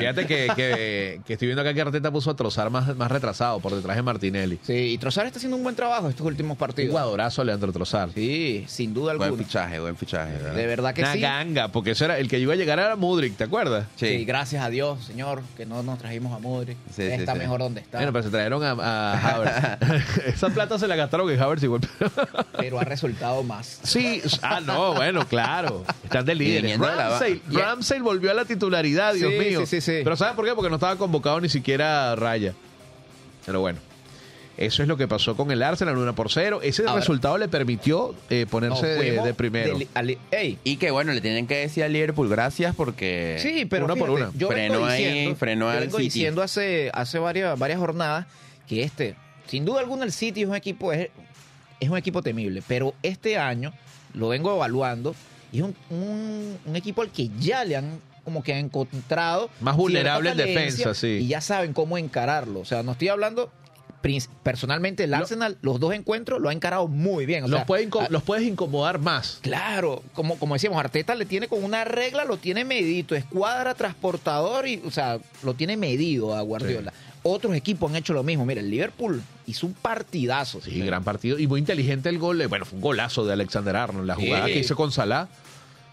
Fíjate que, que- que estoy viendo acá que Arteta puso a Trozar más, más retrasado por detrás de Martinelli. sí, y Trossard está haciendo un buen trabajo estos últimos Un partidos. jugadorazo Leandro Trozar. Sí, sin duda Buen alguna. fichaje, buen fichaje. ¿verdad? De verdad que Una sí. ganga, porque eso era el que iba a llegar era Mudrik, ¿te acuerdas? Sí. gracias a Dios, señor, que no nos trajimos a. Sí, sí, está sí. mejor donde está. Bueno, pero se trajeron a, a Havertz. Esa plata se la gastaron en Havertz igual. pero ha resultado más. sí, ah, no, bueno, claro. Están de ba- Ramsey. Ramsey volvió a la titularidad, Dios Sí, mío. sí, sí, sí. Pero ¿sabes por qué? Porque no estaba convocado ni siquiera Raya. Pero bueno. Eso es lo que pasó con el Arsenal, 1 por 0. Ese Ahora- resultado le permitió eh, ponerse de, de primero. al- ey, Y que bueno, le tienen que decir a Liverpool gracias porque... sí, pero una por una. Yo Frenó vengo ahí, frenó yo al vengo City. diciendo hace, hace varias, varias jornadas que este, sin duda alguna, el City es un equipo, es, es un equipo temible, pero este año lo vengo evaluando y es un, un- un equipo al que ya le han como que han encontrado Más vulnerable en defensa, sí. y ya saben cómo encararlo. O sea, no estoy hablando personalmente el Lo- Arsenal, los dos encuentros lo ha encarado muy bien. O los, sea, puede inco- a- los puedes incomodar más. Claro, como, como decíamos, Arteta le tiene con una regla, lo tiene medito, escuadra, transportador, y, o sea, lo tiene medido a Guardiola. Otros equipos han hecho lo mismo. Mira, el Liverpool hizo un partidazo. Sí, gran partido. Y muy inteligente el gol. eh, Bueno, fue un golazo de Alexander Arnold. La jugada Sí. que hizo con Salah.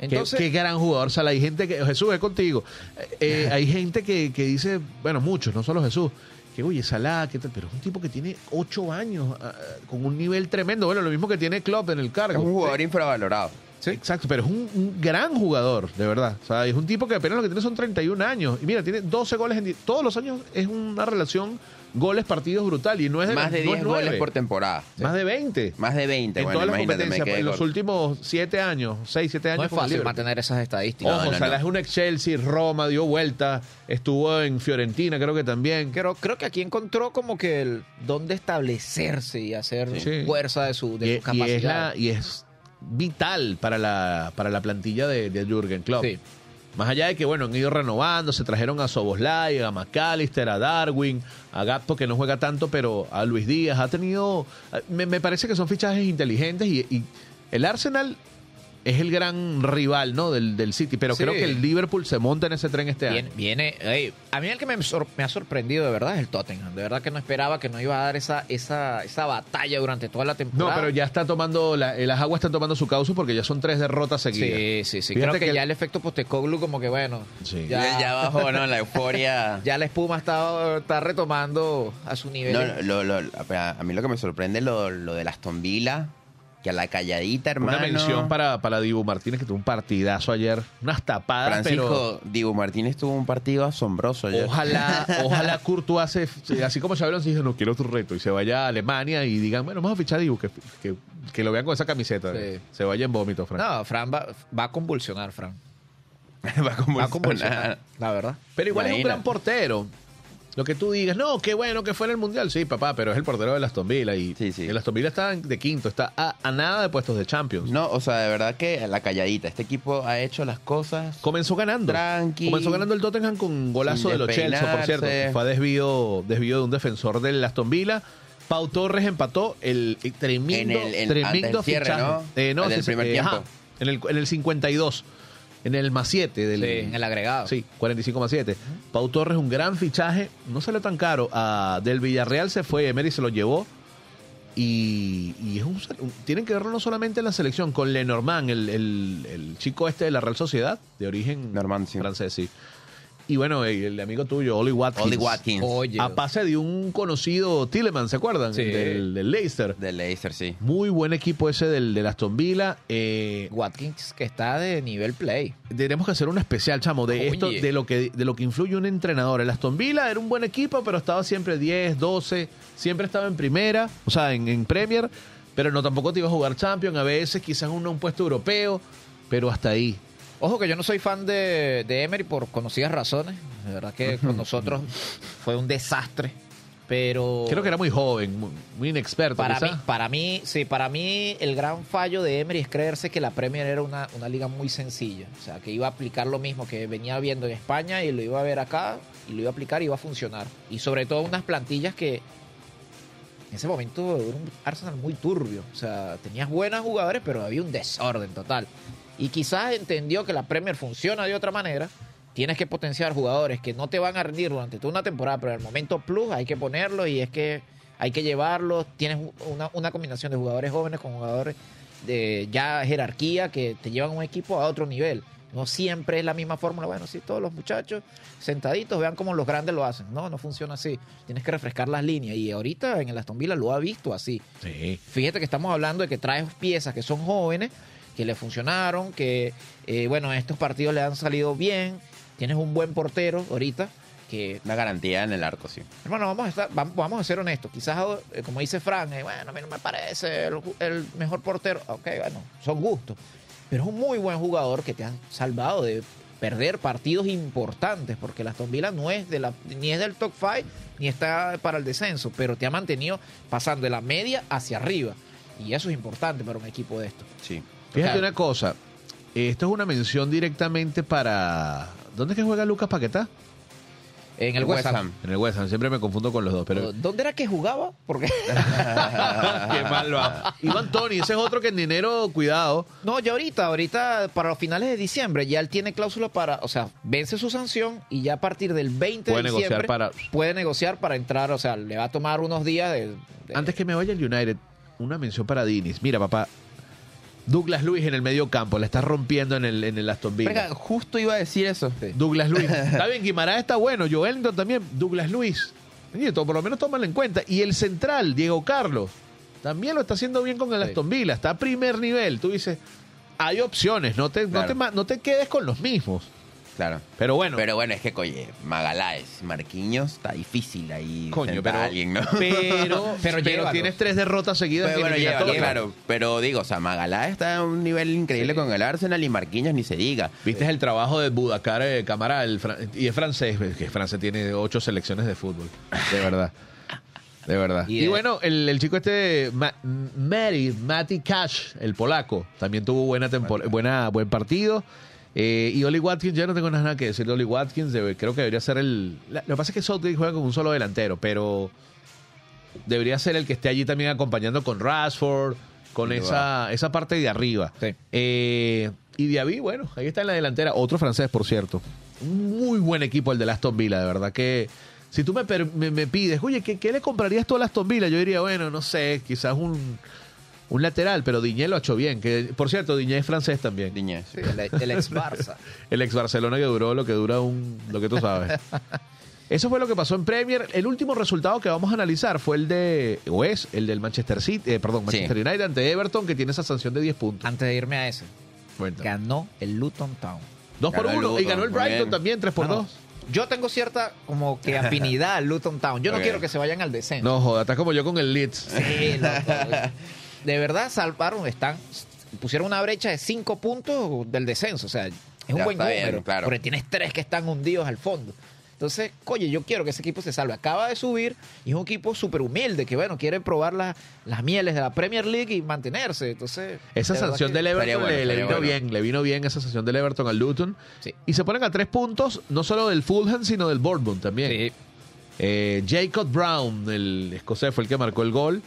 Qué- Entonces, qué, gran jugador Salah. Hay gente que. Jesús, es contigo. Eh, eh, hay gente que, que dice, bueno, muchos, no solo Jesús, que oye, Salah, ¿qué tal? Pero es un tipo que tiene ocho años ah, con un nivel tremendo. Bueno, lo mismo que tiene Klopp en el Es cargo. un jugador infravalorado. Exacto, pero es un, un gran jugador, de verdad. O sea, es un tipo que apenas lo que tiene son 31 años. Y mira, tiene 12 goles en Todos los años es una relación goles-partidos brutal. Y no es de Más de no es 10 goles por temporada. Más de 20. Más de 20. en bueno, todas las competencias, quedé en los corto. últimos 7 años, 6, 7 años. no es fácil Liverpool. mantener esas estadísticas. Ojo, No, no, Salah es un ex Chelsea, Roma, dio vuelta, estuvo en Fiorentina, creo que también. Creo, creo que aquí encontró como que el dónde establecerse y hacer Sí. fuerza de su, de y, su y capacidad. es la- y es vital para la, para la plantilla de, de Jürgen Klopp. Sí. Más allá de que, bueno, han ido renovando, se trajeron a Soboslai, a McAllister, a Darwin, a Gatto, que no juega tanto, pero a Luis Díaz. Ha tenido. Me, me parece que son fichajes inteligentes y, y el Arsenal es el gran rival, ¿no? Del, del City, pero Sí. creo que el Liverpool se monta en ese tren este Viene, año. viene ey, a mí el que me, sor- me ha sorprendido de verdad es el Tottenham. De verdad que no esperaba que no iba a dar esa, esa, esa batalla durante toda la No, temporada. pero ya está tomando, la- las aguas están tomando su causa porque ya son tres derrotas seguidas. Sí, sí, sí. Fíjate Creo que, que- ya el efecto Postecoglu como que bueno, Sí. ya, Ya, bajó, ¿no? La euforia. ya la espuma está, está retomando a su nivel. No, lo, lo- a mí lo que me sorprende es lo, lo de Aston Villa, que a la calladita, hermano. Una mención para, para Dibu Martínez que tuvo un partidazo ayer. Unas tapadas, Francisco Dibu Martínez tuvo un partido asombroso pero ayer. ojalá, ojalá Courtois, se- así como Xabi Alonso dice, no quiero otro reto, y se vaya a Alemania y digan, bueno, vamos a fichar a Dibu, que, que, que lo vean con esa camiseta. Sí. Se vaya en vómito, Frank. No, Fran va, va a convulsionar, Fran. Va a Va a convulsionar. convulsionar, la verdad. Pero igual es un gran portero. Lo que tú digas, no, qué bueno que fue en el Mundial. Sí, papá, pero es el portero de Aston Villa. Y Sí, sí. el Aston Villa está de quinto, está a, a nada de puestos de Champions. No, o sea, de verdad que la calladita. Este equipo ha hecho las cosas. Comenzó ganando. Tranqui. Comenzó ganando el Tottenham con un golazo de los Chelsea, por cierto. Fue a desvío, desvío de un defensor del Aston Villa. Pau Torres empató el, el tremendo, En el- el- tremendo cierre, fichaje. ¿no? Eh, no, El del sí, primer eh, tiempo. ajá, en, el, en el 52. En el más 7 del. Sí, en el agregado. Sí, 45 más 7. Pau Torres, un gran fichaje. No salió tan caro. Ah, del Villarreal se fue, Emery se lo llevó. Y, y es un, un- tienen que verlo no solamente en la selección, con Lenormand, el, el, el chico este de la Real Sociedad, de origen Normand, sí. francés, sí. Y bueno, el, amigo tuyo, Oli Watkins. Oli Watkins. Oye, A pase de un conocido Tilleman, ¿se acuerdan? Sí. Del, del Leicester. De Leicester, sí. Muy buen equipo ese del, del Aston Villa. Eh, Watkins que está de nivel play. tenemos que hacer un especial, chamo, de Oye. esto, de lo que de lo que influye un entrenador. El Aston Villa era un buen equipo, pero estaba siempre 10, 12, siempre estaba en primera, o sea, en, en Premier, pero no tampoco te iba a jugar Champions, a veces quizás uno un puesto europeo, pero hasta ahí. Ojo que yo no soy fan de, de Emery por conocidas razones. De verdad que con nosotros fue un desastre. Pero Creo que era muy joven, muy, muy inexperto. para mí, para mí, sí, para mí el gran fallo de Emery es creerse que la Premier era una, una liga muy sencilla. O sea, que iba a aplicar lo mismo que venía viendo en España y lo iba a ver acá y lo iba a aplicar y iba a funcionar. Y sobre todo unas plantillas que en ese momento era un Arsenal muy turbio. O sea, tenías buenos jugadores, pero había un desorden total. Y quizás entendió que la Premier funciona de otra manera. Tienes que potenciar jugadores que no te van a rendir durante toda una temporada, pero en el momento plus hay que ponerlo y es que hay que llevarlos. Tienes una, una combinación de jugadores jóvenes con jugadores de ya jerarquía que te llevan un equipo a otro nivel. No siempre es la misma fórmula. Bueno, sí, todos los muchachos sentaditos vean cómo los grandes lo hacen. No, no funciona así. Tienes que refrescar las líneas. Y ahorita en el Aston Villa lo ha visto así. Sí. Fíjate que estamos hablando de que traes piezas que son jóvenes, que le funcionaron, que, eh, bueno, estos partidos le han salido bien. Tienes un buen portero ahorita, que, Una garantía en el arco, sí. hermano, vamos a, estar, vamos, vamos a ser honestos. Quizás, eh, como dice Fran, eh, bueno, a mí no me parece el, mejor portero. Ok, bueno, son gustos. Pero es un muy buen jugador que te ha salvado de perder partidos importantes, porque la Aston Villa no es de la, ni es del top 5, ni está para el descenso, pero te ha mantenido pasando de la media hacia arriba. Y eso es importante para un equipo de esto. Sí. Fíjate Claro. una cosa. Esto es una mención directamente para. ¿Dónde es que juega Lucas Paquetá? En el West Ham. En el West Ham. Siempre me confundo con los dos, pero. ¿Dónde era que jugaba? Porque Qué mal va. Iván Tony, ese es otro que en dinero, cuidado. No, ya ahorita, ahorita para los finales de diciembre ya él tiene cláusula para, o sea, vence su sanción y ya a partir del 20 Puede de negociar diciembre para- puede negociar para entrar, o sea, le va a tomar unos días de, de- Antes que me vaya el United, una mención para Dinis. Mira, papá. Douglas Luis en el medio campo, la está rompiendo en el, en el Aston Villa. Venga, justo iba a decir eso. Douglas Luis. Está bien, Guimaraes está bueno. Joelinton también. Douglas Luis. Por lo menos tómalo en cuenta. Y el central, Diego Carlos, también lo está haciendo bien con el Sí. Aston Villa. Está a primer nivel. Tú dices, hay opciones. No te, no te, no te quedes con los mismos. Claro. Pero bueno. Pero bueno, es que, oye, Magaláes, Marquinhos, está difícil ahí. coño, pero, alguien, ¿no? pero, Pero tienes tres derrotas seguidas. Pero en bueno, llévalo, claro. Pero digo, o sea, Magaláes está a un nivel increíble con el Arsenal y Marquinhos ni se diga. Viste el trabajo de Budacar eh, Camara, el y es francés, que Francia tiene ocho selecciones de fútbol. De verdad. De verdad. Y bueno, el, el chico este, Ma- Mary, Mati Cash, el polaco, también tuvo buena buena buen partido. Eh, y Oli Watkins, ya no tengo nada que decir de Oli Watkins, debe- creo que debería ser el... la- lo que pasa es que Southgate juega con un solo delantero, pero debería ser el que esté allí también acompañando con Rashford, con esa, esa parte de arriba. Sí. Eh, y Diaby, bueno, ahí está en la delantera. Otro francés, por cierto. Un muy buen equipo el de Aston Villa, de verdad que... Si tú me, me, me pides, oye, ¿qué, qué le comprarías tú a Aston Villa? Yo diría, bueno, no sé, quizás un, un lateral, pero Diñé lo ha hecho bien. Que, por cierto, Diñé es francés también. Diñez. Sí, el, el ex Barça. El ex Barcelona que duró lo que dura un... lo que tú sabes. Eso fue lo que pasó en Premier. El último resultado que vamos a analizar fue el de... o es el del Manchester City, eh, perdón, Sí. Manchester United ante Everton, que tiene esa sanción de 10 puntos. Antes de irme a ese, Cuéntame. ganó el Luton Town. Dos por Ganó el uno. Y Luton, ganó el Brighton bien. también, tres por Ah, no. dos. Yo tengo cierta como que afinidad al Luton Town. Yo no quiero que se vayan al descenso. No, joda, estás como yo con el Leeds. Sí, loco. De verdad salvaron, están, pusieron una brecha de cinco puntos del descenso. O sea, es un Ya buen está bien, número. claro. Porque tienes tres que están hundidos al fondo. Entonces, oye, yo quiero que ese equipo se salve. Acaba de subir y es un equipo súper humilde que, bueno, quiere probar la- las mieles de la Premier League y mantenerse. Entonces, Esa de sanción del Everton bueno, le, vino bueno. bien, le vino bien esa sanción del Everton al Luton. Sí. Y se ponen a tres puntos, no solo del Fulham, sino del Bournemouth también. Sí. Eh, Jacob Brown, el escocés, fue el que marcó el gol.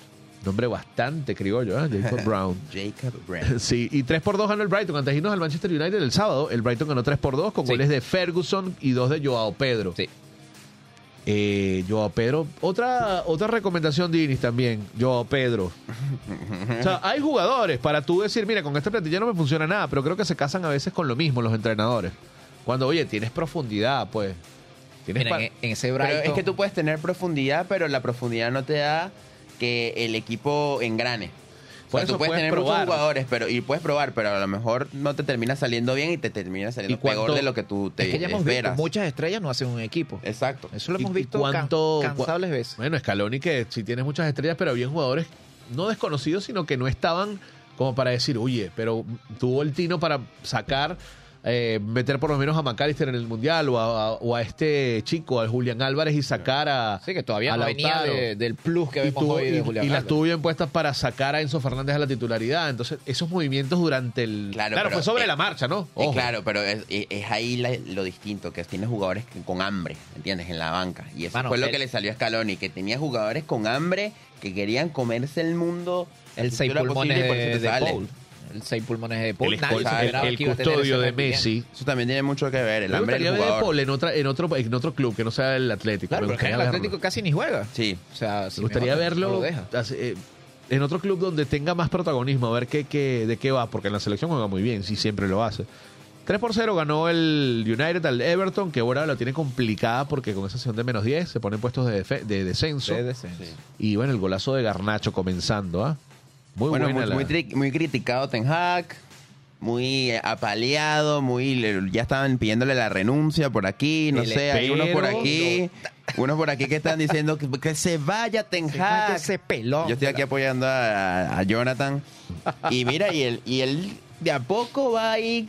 Nombre bastante criollo, ¿eh? Jacob Brown. Jacob Brand. Sí, y 3 por 2 ganó el Brighton. Antes de irnos al Manchester United el sábado, el Brighton ganó 3 por 2 con Sí. goles de Ferguson y dos de Joao Pedro. Sí. Eh, Joao Pedro, otra, otra recomendación de Inis también, Joao Pedro. O sea, hay jugadores para tú decir, mira, con esta plantilla no me funciona nada, pero creo que se casan a veces con lo mismo los entrenadores. Cuando, oye, tienes profundidad, pues. Tienes en, en ese Pero Brighton... es que tú puedes tener profundidad, pero la profundidad no te da que el equipo engrane. O Por sea, eso tú puedes, puedes tener probar. muchos jugadores pero, y puedes probar, pero a lo mejor no te termina saliendo bien y te termina saliendo ¿Y cuánto- peor de lo que tú te es que ya hemos visto, esperas. muchas estrellas no hacen un equipo. Exacto. Eso lo ¿Y- hemos visto cuánto- can- cansables veces. Bueno, Scaloni que sí tienes muchas estrellas, pero había jugadores no desconocidos, sino que no estaban como para decir, oye, pero tuvo el tino para sacar eh, meter por lo menos a McAllister en el Mundial o a, a- o a este chico, al Julián Álvarez y sacar a Sí, que todavía no venía de- del plus que vemos hoy de y- Julián y las tuvo bien puestas para sacar a Enzo Fernández a la titularidad. Entonces, esos movimientos durante el. Claro, Claro, fue sobre eh, la marcha, ¿no? Ojo. claro, pero es, es- ahí la- lo distinto, que tiene jugadores con hambre, ¿entiendes? En la banca. Y eso Mano, fue lo el- que le salió a Scaloni, que tenía jugadores con hambre que querían comerse el mundo. El seis pulmones de, de. Paul. El seis pulmones de Paul. el, Nadie el- el custodio de. Messi. Eso también tiene mucho que ver, el Me hambre del gustaría ver a jugador. Paul en, otra, en, otro, en otro club que no sea el Atlético. Claro, me porque en gustaría el verlo. Atlético casi ni juega. Sí. O sea, si Me gustaría verlo lo deja. hace- eh, en otro club donde tenga más protagonismo, a ver qué, qué, de qué va, porque en la selección juega muy bien, sí, siempre lo hace. 3 por 0 ganó el United al Everton, que ahora lo tiene complicada porque con esa sesión de menos 10 se ponen puestos de, de descenso. De descenso. Y bueno, el golazo de Garnacho comenzando, ¿ah? Muy bueno, buena muy, la- muy, criticado Ten Hag, muy eh, apaleado, muy ya estaban pidiéndole la renuncia por aquí, no El sé, hay unos por aquí, unos por aquí que están diciendo que, que se vaya Ten Hag. ese pelón. Yo estoy aquí apoyando a, a Jonathan. Y mira, y él, y él de a poco va ahí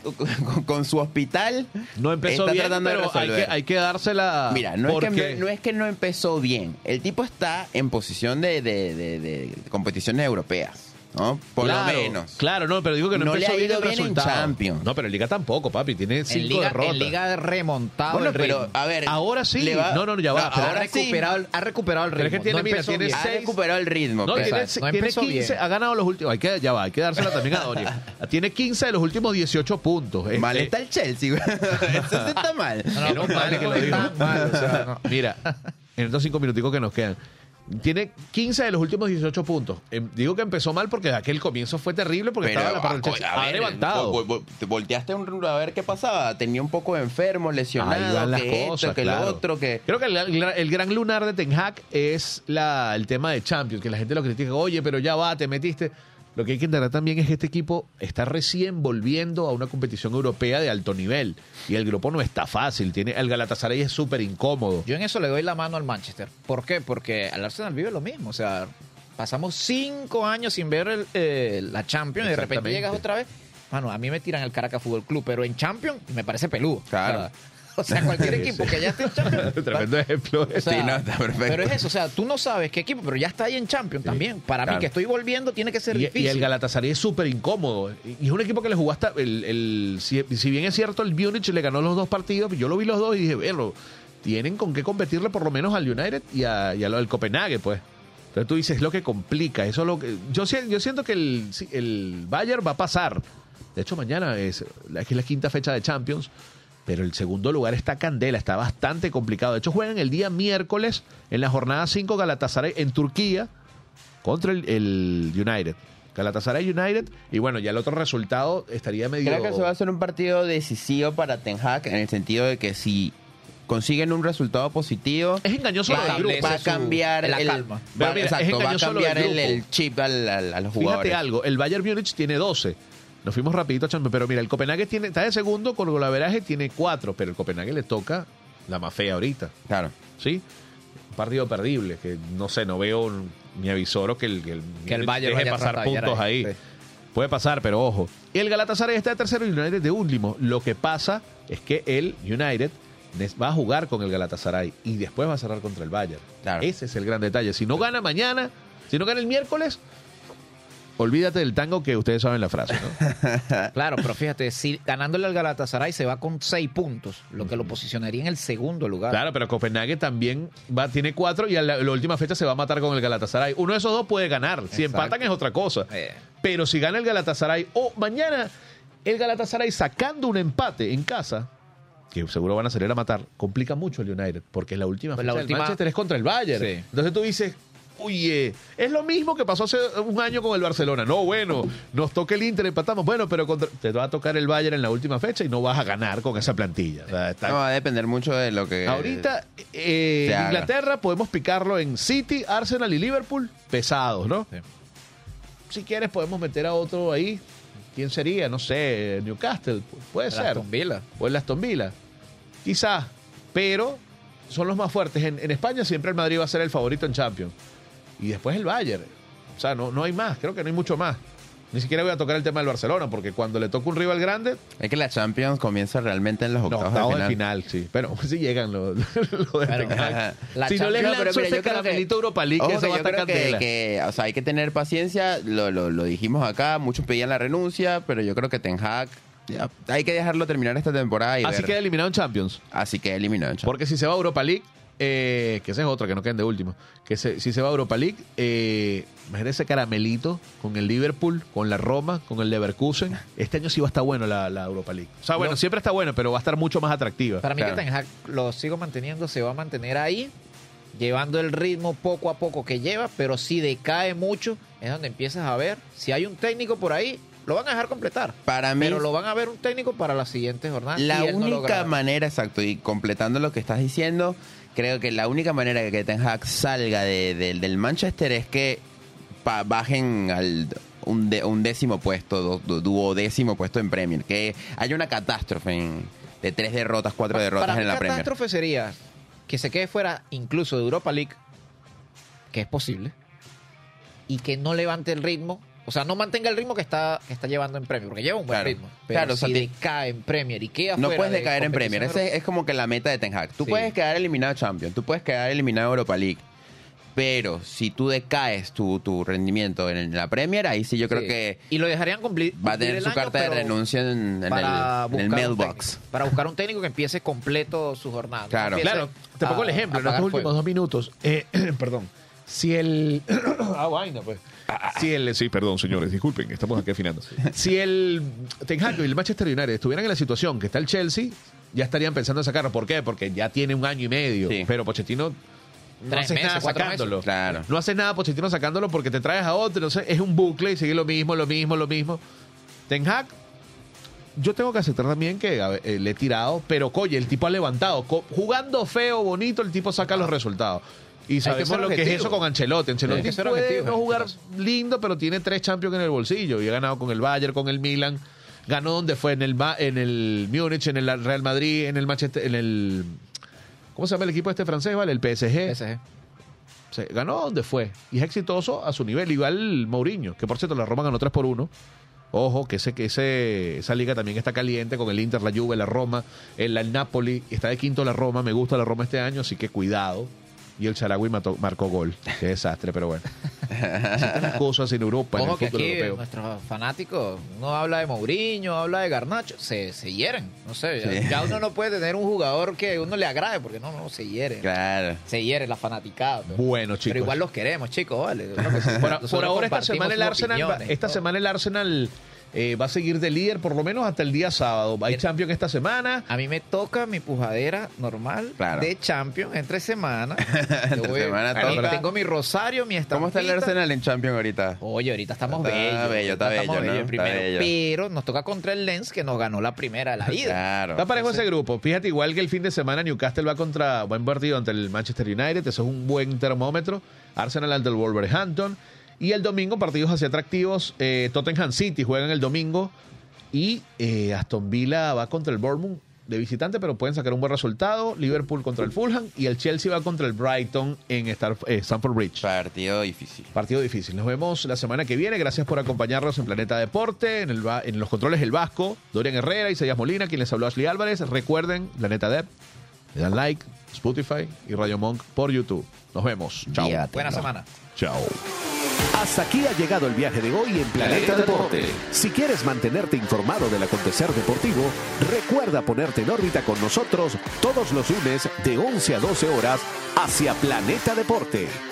con, su hospital. No empezó Está bien, tratando de pero hay que, hay que dársela. Mira, no es, que, no, no es que no empezó bien. El tipo está en posición de, de- de- de competiciones europeas, ¿no? Por Claro, lo menos. Claro, no, pero digo que no, No le empezó ha ido el bien en resultado. Champions. No, pero en Liga tampoco, papi. Tiene En cinco Liga, derrotas. en Liga remontado Bueno, el ritmo. pero a ver. Ahora sí. le va- No, no, no, ya va, No, pero ha ahora sí. recuperado, el- ha recuperado el Pero es ritmo. que tiene, no mira, tiene bien. Ha recuperado el ritmo. No, tiene, Exacto, no tiene empezó 15, bien. ha ganado los últimos. Hay que, ya va, hay que dársela también a Doria. tiene 15 de los últimos 18 puntos. Este, Mal está el Chelsea. Eso está mal. No, no, que lo. Mira, en estos cinco minuticos que nos quedan. Tiene 15 de los últimos 18 puntos. Em, digo que empezó mal porque aquel comienzo fue terrible porque estaba la par del a- Chelsea. a Ha ver, levantado. vol- vol- te volteaste un- a ver qué pasaba. Tenía un poco enfermo, Ahí lesionado, las que cosas, esto, que claro. lo otro, que... Creo que el, el- el gran lunar de Ten Hag es la, el tema de Champions, que la gente lo critica, oye, pero ya va, te metiste. Lo que hay que entender también es que este equipo está recién volviendo a una competición europea de alto nivel. Y el grupo no está fácil. Tiene, el Galatasaray es súper incómodo. Yo en eso le doy la mano al Manchester. ¿Por qué? Porque al Arsenal vive lo mismo. O sea, pasamos cinco años sin ver el, eh, la Champions y de repente llegas otra vez. Mano, a mí me tiran el Caracas Fútbol Club, pero en Champions me parece peludo. Claro. O sea, o sea, cualquier equipo que ya esté en Champions. Tremendo ejemplo. O sea, Sí, no, está perfecto. Pero es eso, o sea, tú no sabes qué equipo, pero ya está ahí en Champions también. Para claro. mí, que estoy volviendo, tiene que ser Y, difícil. y el Galatasaray es súper incómodo. Y es un equipo que le jugó hasta. El, el- si, si bien es cierto, el Múnich le ganó los dos partidos, yo lo vi los dos y dije, bueno, tienen con qué competirle por lo menos al United y, a, y al Copenhague, pues. Entonces tú dices, es lo que complica. Eso es lo que. Yo, yo siento que el, el Bayern va a pasar. De hecho, mañana es, es la quinta fecha de Champions. Pero el segundo lugar está candela, está bastante complicado. De hecho, juegan el día miércoles en la jornada 5 Galatasaray en Turquía contra el, el United. Galatasaray United. Y bueno, ya el otro resultado estaría medio. Creo que se va a hacer un partido decisivo para Ten Hag en el sentido de que si consiguen un resultado positivo, Es engañoso va, grupo. a su- cambiar la el, calma. va- mira, es exacto, va a cambiar el, chip al- al- a los Fíjate jugadores. algo, el Bayern Múnich tiene 12. Nos fuimos rapidito a Champions, pero mira, el Copenhague tiene, está de segundo con golaveraje, tiene 4, pero el Copenhague le toca la más fea ahorita, Claro. ¿sí? Un partido perdible, que no sé, no veo ni avisoro que el, que el, Que el Múnich Bayern deje pasar puntos ahí. ahí, sí. Puede pasar, pero ojo. Y el Galatasaray está de tercero y el United de último. Lo que pasa es que el United va a jugar con el Galatasaray y después va a cerrar contra el Bayern. Claro. Ese es el gran detalle. Si no gana mañana, si no gana el miércoles, olvídate del tango que ustedes saben la frase, ¿no? Claro, pero fíjate, si ganándole al Galatasaray se va con seis puntos, lo que lo posicionaría en el segundo lugar. Claro, pero Copenhague también va, tiene cuatro y a la, la última fecha se va a matar con el Galatasaray. Uno de esos dos puede ganar. Si Exacto. empatan es otra cosa. Eh. Pero si gana el Galatasaray o mañana el Galatasaray sacando un empate en casa, que seguro van a salir a matar, complica mucho el United, porque la última Pues fecha la del última- Manchester es contra el Bayern. Sí. Entonces tú dices, oye, es lo mismo que pasó hace un año con el Barcelona. No, bueno, nos toca el Inter, empatamos. Bueno, pero contra- te va a tocar el Bayern en la última fecha y no vas a ganar con esa plantilla. O sea, está- No, va a depender mucho de lo que... Ahorita, eh, haga. Inglaterra, podemos picarlo en City, Arsenal y Liverpool, pesados, ¿no? Sí. Si quieres, podemos meter a otro ahí. ¿Quién sería? No sé, Newcastle, pu- puede El ser. Aston Villa. O el Aston Villa. Quizás, pero son los más fuertes. En, en España siempre el Madrid va a ser el favorito en Champions. Y después el Bayern. O sea, no, no hay más, creo que no hay mucho más. Ni siquiera voy a tocar el tema del Barcelona, porque cuando le toca un rival grande, Es que la Champions comienza realmente en los no, octavos, octavos de de final. final, sí. Pero si llegan los, los de Pero, la Si no les Champions- lanzo pero mira, ese yo que- Europa League, Ojo, eso que va a yo estar creo que, que, o sea, hay que tener paciencia, lo, lo, lo dijimos acá, muchos pedían la renuncia, pero yo creo que Ten Hag, ya, hay que dejarlo terminar esta temporada y Así ver. queda eliminado en Champions. Así que eliminado. chaval. Porque si se va a Europa League, eh, que esa es otra, que no queden de último, que se- si se va a Europa League, eh, imagínate ese caramelito con el Liverpool, con la Roma, con el Leverkusen. Este año sí va a estar bueno la, la Europa League. O sea, bueno, No. siempre está bueno, pero va a estar mucho más atractiva. Para mí Claro. que Ten Hag lo sigo manteniendo, se va a mantener ahí, llevando el ritmo poco a poco que lleva, pero si decae mucho, es donde empiezas a ver si hay un técnico por ahí, lo van a dejar completar. Para mí, Pero lo van a ver un técnico para las siguientes jornadas. la no única manera, exacto, y completando lo que estás diciendo, creo que la única manera que Ten Hag salga de- de- del Manchester es que pa- bajen al un, de- un décimo puesto, du- du- duodécimo puesto en Premier, que haya una catástrofe en- de tres derrotas, cuatro derrotas para en la Premier. catástrofe sería que se quede fuera incluso de Europa League, que es posible, y que no levante el ritmo. O sea, no mantenga el ritmo que está, que está llevando en Premier, porque lleva un buen Claro. ritmo. Pero Claro, o sea, si decae en Premier y queda No puedes de decaer en Premier. Ese es como que la meta de Ten Hag. Tú Sí. puedes quedar eliminado Champions, tú puedes quedar eliminado Europa League. Pero si tú decaes tu, tu rendimiento en la Premier, ahí sí yo creo Sí. que Y lo dejarían cumplir. va a tener su año, carta de renuncia en, en para el, en mailbox. técnico. Para buscar un técnico que empiece completo su jornada. Claro. Claro, te pongo el ejemplo, en apagar últimos fuego. dos minutos. eh, perdón. Si el. ah, vaina, pues. Si el. Sí, perdón, señores, disculpen, estamos aquí afinando. Si el Ten Hag y el Manchester United estuvieran en la situación que está el Chelsea, ya estarían pensando en sacarlo. ¿Por qué? Porque ya tiene un año y medio. Sí. Pero Pochettino. No Tres hace meses, nada sacándolo. meses. Claro. No hace nada Pochettino sacándolo porque te traes a otro. Entonces es un bucle y sigue lo mismo, lo mismo, lo mismo. Ten Hag, yo tengo que aceptar también que a eh, le he tirado, pero coye, el tipo ha levantado. Co- jugando feo, bonito, el tipo saca los resultados. Y sabemos lo que es eso con Ancelotti. Ancelotti puede objetivo no jugar lindo, pero tiene tres Champions en el bolsillo. Y ha ganado con el Bayern, con el Milan. Ganó donde fue en el en el Múnich, en el Real Madrid, en el Manchester, en el ¿Cómo se llama el equipo este francés, vale? El PSG. PSG. Se ganó donde fue. Y es exitoso a su nivel. Igual Mourinho, que por cierto la Roma ganó 3 por 1. Ojo, que ese, que ese, esa liga también está caliente con el Inter, la Juve, la Roma, el, el Napoli. Está de quinto la Roma. Me gusta la Roma este año, así que cuidado. Y el mató- marcó gol. Qué desastre, pero bueno. Así están las cosas en Europa, Ojo en que el fútbol aquí europeo. nuestros fanáticos, uno habla de Mourinho, habla de Garnacho, se, se hieren. No sé, ya- Sí. ya uno no puede tener un jugador que a uno le agrade, porque no, no, se hiere. Claro. Se hiere la fanaticada. pero- Bueno, chicos. Pero igual los queremos, chicos, vale. Por, ahora esta semana el Arsenal, va- esta todo. semana el Arsenal eh, va a seguir de líder por lo menos hasta el día sábado. Hay. Champions esta semana. A mí me toca mi pujadera normal Claro. de Champions entre semana. Entre semana toca. Tengo mi rosario, mi estampita. ¿Cómo está el Arsenal en Champions ahorita? Oye, ahorita estamos Está bellos. bello, está ahorita estamos bello, ¿no? bellos Está primero. bello. Pero nos toca contra el Lens que nos ganó la primera de la ida. Claro. Está parejo ese grupo. Fíjate, igual que el fin de semana Newcastle va contra buen partido ante el Manchester United. Eso es un buen termómetro. Arsenal ante el Wolverhampton. Y el domingo, partidos así atractivos. Eh, Tottenham City juegan el domingo. Y eh, Aston Villa va contra el Bournemouth de visitante, pero pueden sacar un buen resultado. Liverpool contra el Fulham. Y el Chelsea va contra el Brighton en Star- eh, Stamford Bridge. Partido difícil. Partido difícil. Nos vemos la semana que viene. Gracias por acompañarnos en Planeta Deporte, en, el, va- en los controles El Vasco, Dorian Herrera, Isaías Molina, quien les habló Ashley Álvarez. Recuerden, Planeta Dep, le dan like, Spotify y Radio Monk por YouTube. Nos vemos. Chao. Buena semana. Chao. Hasta aquí ha llegado el viaje de hoy en Planeta Deporte. Si quieres mantenerte informado del acontecer deportivo, recuerda ponerte en órbita con nosotros todos los lunes de 11 a 12 horas hacia Planeta Deporte.